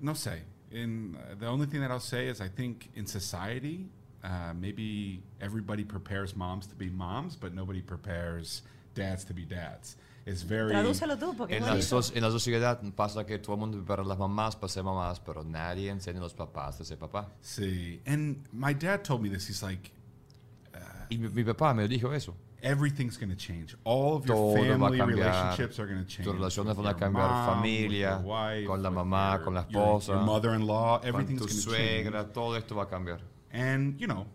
no say in uh, the only thing that I'll say is I think in society uh, maybe everybody prepares moms to be moms, but nobody prepares dads to be dads. It's very Tradúcelo tú, porque es En la, soc- en la sociedad pasa que todo el mundo prepara las mamás para ser mamás, pero nadie enseña a los papás a ser papá. see. And my dad told me this. He's like, Y mi, mi papá me dijo eso. everything's going to change. All of your Todo va a family cambiar. relationships are going to change. Tus relaciones van a your cambiar, mom, familia, your wife, con la mamá, your- con la your- esposa, your mother-in-law. Con Everything's going to change. suegra, todo esto va a cambiar. And you know,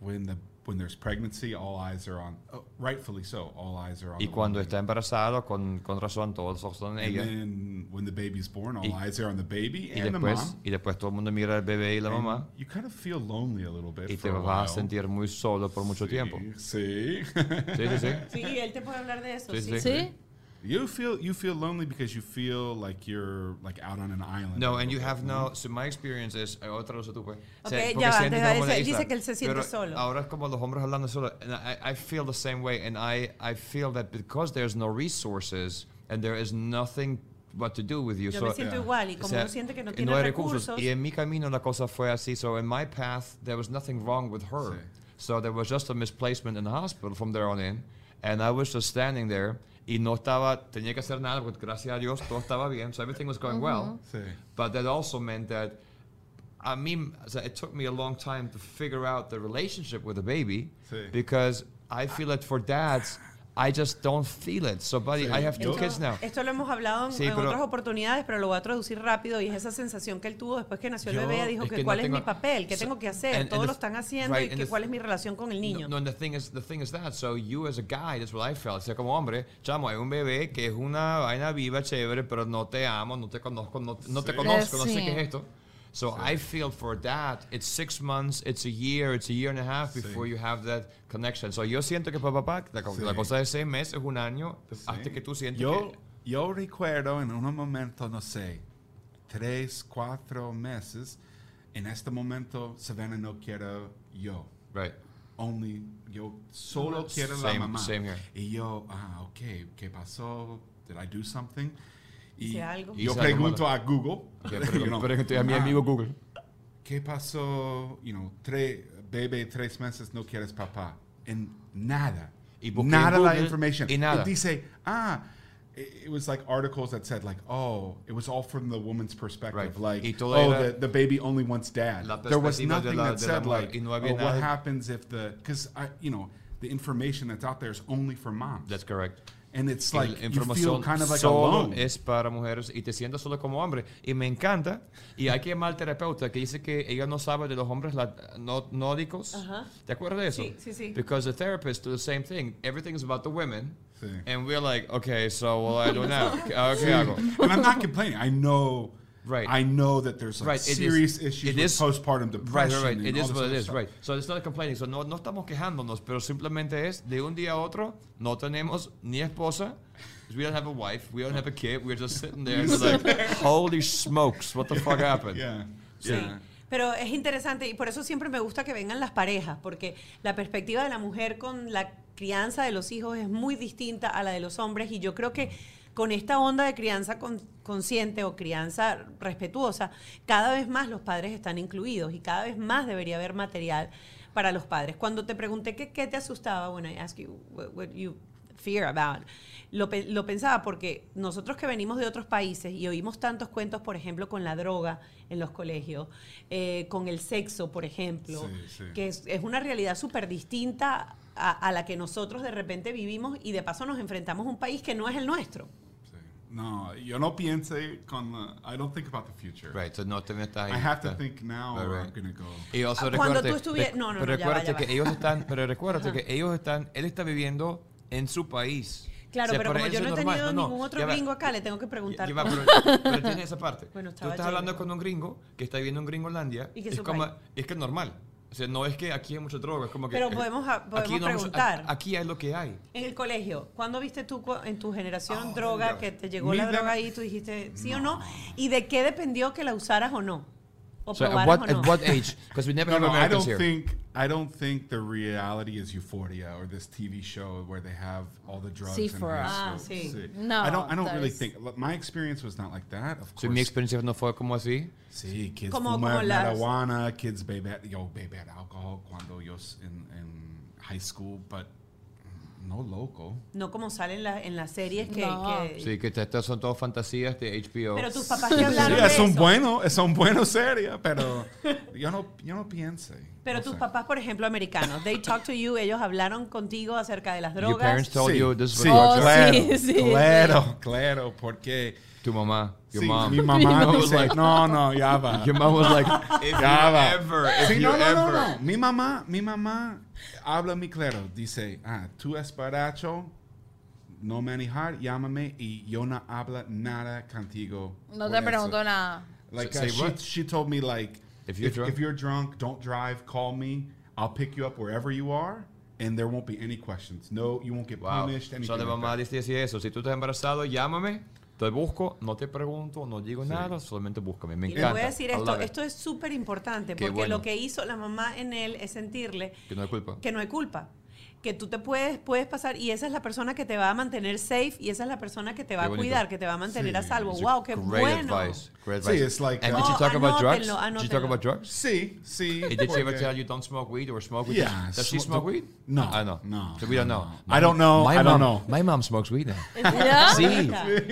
when the when there's pregnancy, all eyes are on. Oh, rightfully so, all eyes are on. Y the cuando está embarazado, con, con razón, todos los ojos son en and ella. then when the baby's born, all Y- eyes are on the baby and the después, mom. y después todo el mundo mira al bebé y la And mamá. You kind of feel lonely a little bit. Y te vas a sentir muy solo por mucho Sí, tiempo. Sí. Sí, sí, sí. Sí, él te puede hablar de eso. Sí, sí. sí. ¿Sí? you feel you feel lonely because you feel like you're like out on an island. No, and you have no. So my experience is. eh, Otra cosa tú, Ok, sea, ya porque va, sientes antes de como ese, una isla. dice que él se siente solo. Ahora es como los hombres hablando solo. And I, I feel the same way, and I, I feel that because there's no resources and there is nothing what to do with you. Yo so, me siento Yeah. igual y o como sea, uno siente que no y tiene hay recursos, Y en mi camino la cosa fue así. So in my path, there was nothing wrong with her. Sí. So there was just a misplacement in the hospital from there on in. And I was just standing there y no estaba, tenía que hacer nada porque gracias a Dios todo estaba bien. So everything was going well. Sí. But that also meant that I mean, so it took me a long time to figure out the relationship with the baby Sí. because I feel that for dads. I just don't feel it. So, buddy, Sí. I have two Yo- kids now. Esto lo hemos hablado en, Sí, en pero- otras oportunidades, pero lo voy a traducir rápido y es esa sensación que él tuvo después que nació el bebé. Dijo es que, que no cuál es tengo- mi papel, qué So- tengo que hacer, and- and todos the- lo están haciendo right, y que, the- cuál es mi relación con el niño. No, no, and the thing is, the thing is that. So you as a guy, that's what I felt. O sea, como hombre, chamo, hay un bebé que es una vaina viva, chévere, pero no te amo, no te conozco, no, no te conozco, no sé Sí. qué es esto. So I feel for that, it's six months, it's a year, it's a year and a half before you have that connection. So yo siento que para papá, la, Sí. la cosa de seis meses, un año, hasta Sí. que tú sientes Yo, que... yo recuerdo en un momento, no sé, tres, cuatro meses, en este momento Savannah no quiere yo. Right. Only yo solo quiero la Same- mamá. same here. Y yo, ah, ok, ¿qué pasó? Did I do something? Y yo pregunto malo. a Google. Ok, you pero, know, pero a mi "Ah, amigo Google. ¿qué pasó? You know, tre, bebé, tres meses, no quieres papá. And nada. Y nada la information. y nada. It dice, ah, it, it was like articles that said like, oh, it was all from the woman's perspective. Right. Like, oh, the, the baby only wants dad. There was nothing la- that said like, no oh, what happens if the, because I, you know, the information that's out there is only for moms. That's correct. And it's Y like, la you feel información kind of like solo alone. es para mujeres y te sientes solo como hombre. Y me encanta. Y hay que llamar al terapeuta que dice que ella no sabe de los hombres no- nórdicos. Ajá. ¿Te acuerdas de eso? Sí, sí, sí. Because the therapists do the same thing. Everything is about the women. Sí. And we're like, okay, so what do I do now? ¿Qué, ah, ¿qué hago? and I'm not complaining. I know, Right. I know that there's like Right, it is- serious issues it with is- postpartum Right, depression. right, right. and It all is what it is, stuff. right. So it's not complaining. So no, no estamos quejándonos, pero simplemente es de un día a otro no tenemos ni esposa. We don't have a wife. We don't have a kid. We're just sitting there and it's like, holy smokes, what the fuck happened? Yeah, Sí. yeah. Pero es interesante y por eso siempre me gusta que vengan las parejas, porque la perspectiva de la mujer con la crianza de los hijos es muy distinta a la de los hombres y yo creo que con esta onda de crianza con- consciente o crianza respetuosa, cada vez más los padres están incluidos y cada vez más debería haber material para los padres. Cuando te pregunté qué te asustaba, bueno, I asked you what, what you fear about. Lo, lo pensaba porque nosotros que venimos de otros países y oímos tantos cuentos, por ejemplo, con la droga en los colegios, eh, con el sexo, por ejemplo, Sí, sí. que es, es una realidad súper distinta a, a la que nosotros de repente vivimos y de paso nos enfrentamos a un país que no es el nuestro. No, yo no piense con la, I don't think about the future. Right, so no te metas ahí. I have to think now Right, or right. I'm gonna go. Y also Ah, cuando tú estuvieras- no, no, pero no, ya va, recuérdate ya va. que ellos están, pero recuérdate que ellos están, él está viviendo en su país. Claro, O sea, pero como yo no he tenido No, ningún otro va. gringo acá, le tengo que preguntar. va, pero, pero tiene esa parte. Bueno, Tú estás hablando con un gringo que está viviendo en Gringolandia. Y que es su como, país. es que es normal. O sea, no es que aquí hay mucha droga, es como que... Pero eh, podemos aquí no mucho- preguntar. aquí hay lo que hay. En el colegio, ¿cuándo viste tú en tu generación Oh, droga que te llegó Mi la droga ahí y tú dijiste sí o no? ¿Y de qué dependió que la usaras o no? ¿O So at probaras what, o no? at what age? Because we never No, have no, I Americans don't here. think I don't think the reality is Euphoria or this TV show where they have all the drugs. in Sephora. high Ah, school. sí. Sí. No, I don't. I don't really is- think. My experience was not like that. Of course. So mi course. experiencia no fue como así. Sí, kids Como- fuman como las- marijuana, kids bebían, yo bebían alcohol cuando yo s- in, in high school, but no local. No como sale en, la- en las series que... No. que- Sí, que estas son todas fantasías de HBO. Pero tus papás te Sí, hablaron de es un eso. bueno, es un bueno serie, pero yo no, yo no piense. Pero no tus sé. papás, por ejemplo, americanos, they talk to you, ellos hablaron contigo acerca de las Your drogas. parents told Sí, you this is sí, Oh, claro, sí, sí, claro, claro, porque Tu mamá, your sí, mom. mi mamá was dice, like- no, no, ya va. Your mom was like, if Ya you va. ever, if Sí, you no, no, ever. no, no. Mi mamá, mi mamá habla muy claro. Dice, ah, tú es baracho, no manejar, llámame y yo no habla nada contigo. No por te eso. pregunto nada. Like Say uh, she, what? she told me like If if, you're if, drunk? you're drunk, don't drive. Call me. I'll pick you up wherever you are, and there won't be any questions. No, you won't get Wow. punished. So Anything la like mamá that. dice así eso. Si tú estás embarazado, llámame, te busco, no te pregunto, no digo nada, solamente búscame. Me Y encanta. le voy a decir esto, esto es súper importante, porque bueno. lo que hizo la mamá en él es sentirle Que no hay culpa. que no hay culpa. Que tú te puedes, puedes pasar y esa es la persona que te va a mantener safe y esa es la persona que te va a cuidar, que te va a mantener Sí, a salvo. It's a ¡Wow! ¡Qué great bueno! Advice. Great Sí, advice. it's like, And uh, did she talk about drugs? anótenlo, Did she talk about drugs? Sí, sí. And did she ever tell you don't smoke weed or smoke weed? Yeah, Does she sm- smoke weed? No, I know. no, So we don't no, know. no. I don't know, My I don't mom, know. My mom smokes weed now. Yeah? See,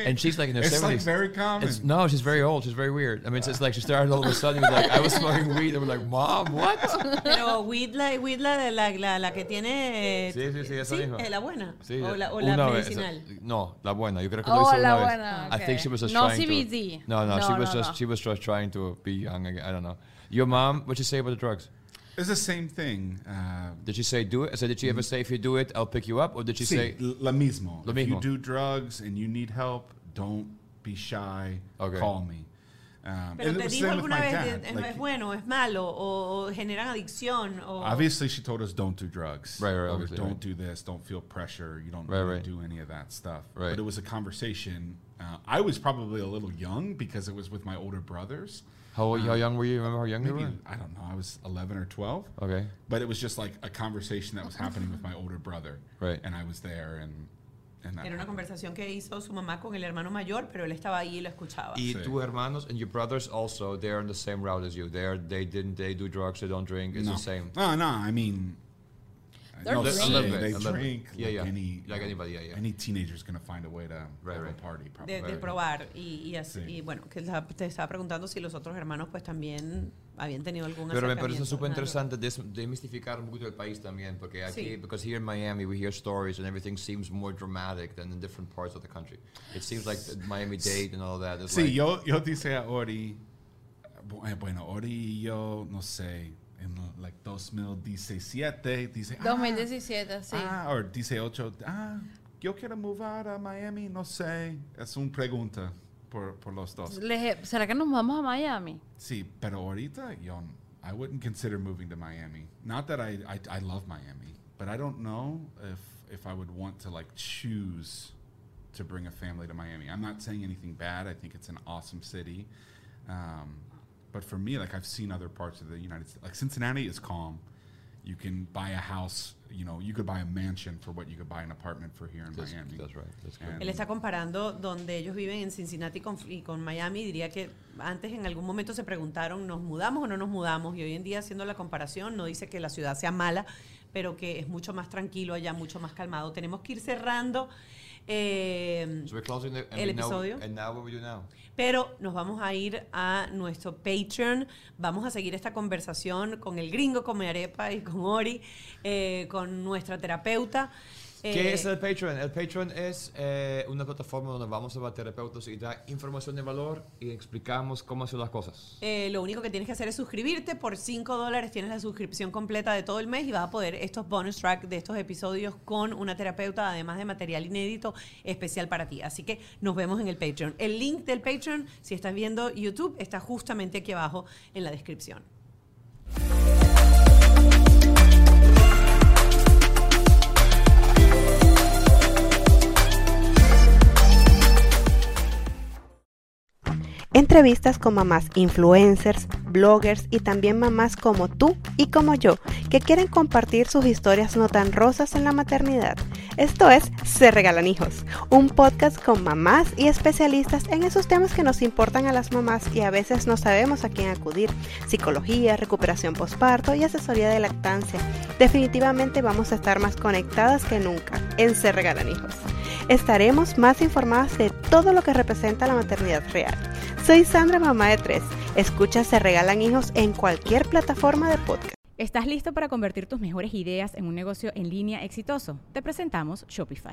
and she's like in her It's like 70s. very common. It's, no, she's very old. She's very weird. I mean, it's, it's like she started all of a sudden. It was like I was smoking weed. And we're like, Mom, what? Pero weed la, weed la, la, la que tiene... Sí, sí, sí, esa misma. eh, la buena. Sí, o la, o la una vez- no, la buena. Yo creo que Oh, lo hizo la una vez. buena, I think she was just No trying CBD. to. No, no, she was no, just no. she was just trying to be young. again. I don't know. Your mom, what'd she say about the drugs? It's the same thing. Uh, Did she say do it? So did she ever say if you do it, I'll pick you up, or did she sí, say? l- lo mismo. Lo if you do drugs and you need help, don't be shy. Okay. Call me. Um, Pero te dijo alguna vez, dad. es, Like, es bueno, es malo, o, o generan adicción, o... Obviously, she told us don't do drugs. Right, right, Or obviously, don't right. do this. Don't feel pressure. You don't Right, really right. do any of that stuff. Right. But it was a conversation. Uh, I was probably a little young because it was with my older brothers. How old- how young were you? Remember how young you Maybe were? I don't know. I was 11 or 12. Okay. But it was just like a conversation that was happening with my older brother. Right. And I was there, and And I- Era una conversación que hizo su mamá con el hermano mayor, pero él estaba ahí y lo escuchaba. Y Sí. tus hermanos and your brothers also, they're on the same route as you. They're, they didn't, they do drugs, they don't drink, it's no. the same. No, no, I mean, They're no, drinking. they, A little bit, they a little bit. drink Yeah, like yeah. any Like anybody, yeah, yeah. Any teenager's gonna find a way to Right, have right. a party, probably. de, de probar y, y así, Sí. y bueno que la- te estaba preguntando si los otros hermanos pues también habían tenido algún Pero me parece súper interesante demystificar un poquito el país también, porque aquí, Sí. because here in Miami we hear stories and everything seems more dramatic than in different parts of the country. It seems like the Miami-Dade and all that. Sí, like, yo, yo dice a Ori, eh, bueno, Ori y yo, no sé, en like 2017, dice, ah, 2017, sí. Ah, o dice 8, ah, yo quiero mudar a Miami, no sé. Es una pregunta por, por los dos. Les- ¿Será que nos vamos a Miami? Sí, pero ahorita yo, I wouldn't consider moving to Miami. Not that I, I, I love Miami, but I don't know if, if I would want to like choose to bring a family to Miami. I'm not saying anything bad. I think it's an awesome city. Um, but for me, like I've seen other parts of the United States, like Cincinnati is calm. You can buy a house, you know, you could buy a mansion for what you could buy an apartment for here in That's, Miami. that's right. That's good. And- Él está comparando donde ellos viven en Cincinnati con, y con Miami. Diría que antes en algún momento se preguntaron, ¿nos mudamos o no nos mudamos? Y hoy en día, haciendo la comparación, no dice que la ciudad sea mala, pero que es mucho más tranquilo allá, mucho más calmado. Tenemos que ir cerrando. Eh, So we're closing the, and el episodio. and now what we do now? Pero nos vamos a ir a nuestro Patreon. Vamos a seguir esta conversación con el gringo, con mi arepa y con Ori, eh, con nuestra terapeuta. ¿Qué Eh, es el Patreon? El Patreon es eh, una plataforma donde vamos a ver terapeutas y dar información de valor y explicamos cómo hacer las cosas. Eh, lo único que tienes que hacer es suscribirte. Por 5 dólares tienes la suscripción completa de todo el mes y vas a poder estos bonus tracks de estos episodios con una terapeuta, además de material inédito especial para ti. Así que nos vemos en el Patreon. El link del Patreon, si estás viendo YouTube, está justamente aquí abajo en la descripción. Entrevistas con mamás influencers, bloggers y también mamás como tú y como yo, que quieren compartir sus historias no tan rosas en la maternidad. Esto es Se Regalan Hijos, un podcast con mamás y especialistas en esos temas que nos importan a las mamás y a veces no sabemos a quién acudir. Psicología, recuperación postparto y asesoría de lactancia. Definitivamente vamos a estar más conectadas que nunca en Se Regalan Hijos. Estaremos más informadas de todo lo que representa la maternidad real. Soy Sandra, mamá de tres. Escucha Se Regalan Hijos en cualquier plataforma de podcast. ¿Estás listo para convertir tus mejores ideas en un negocio en línea exitoso? Te presentamos Shopify.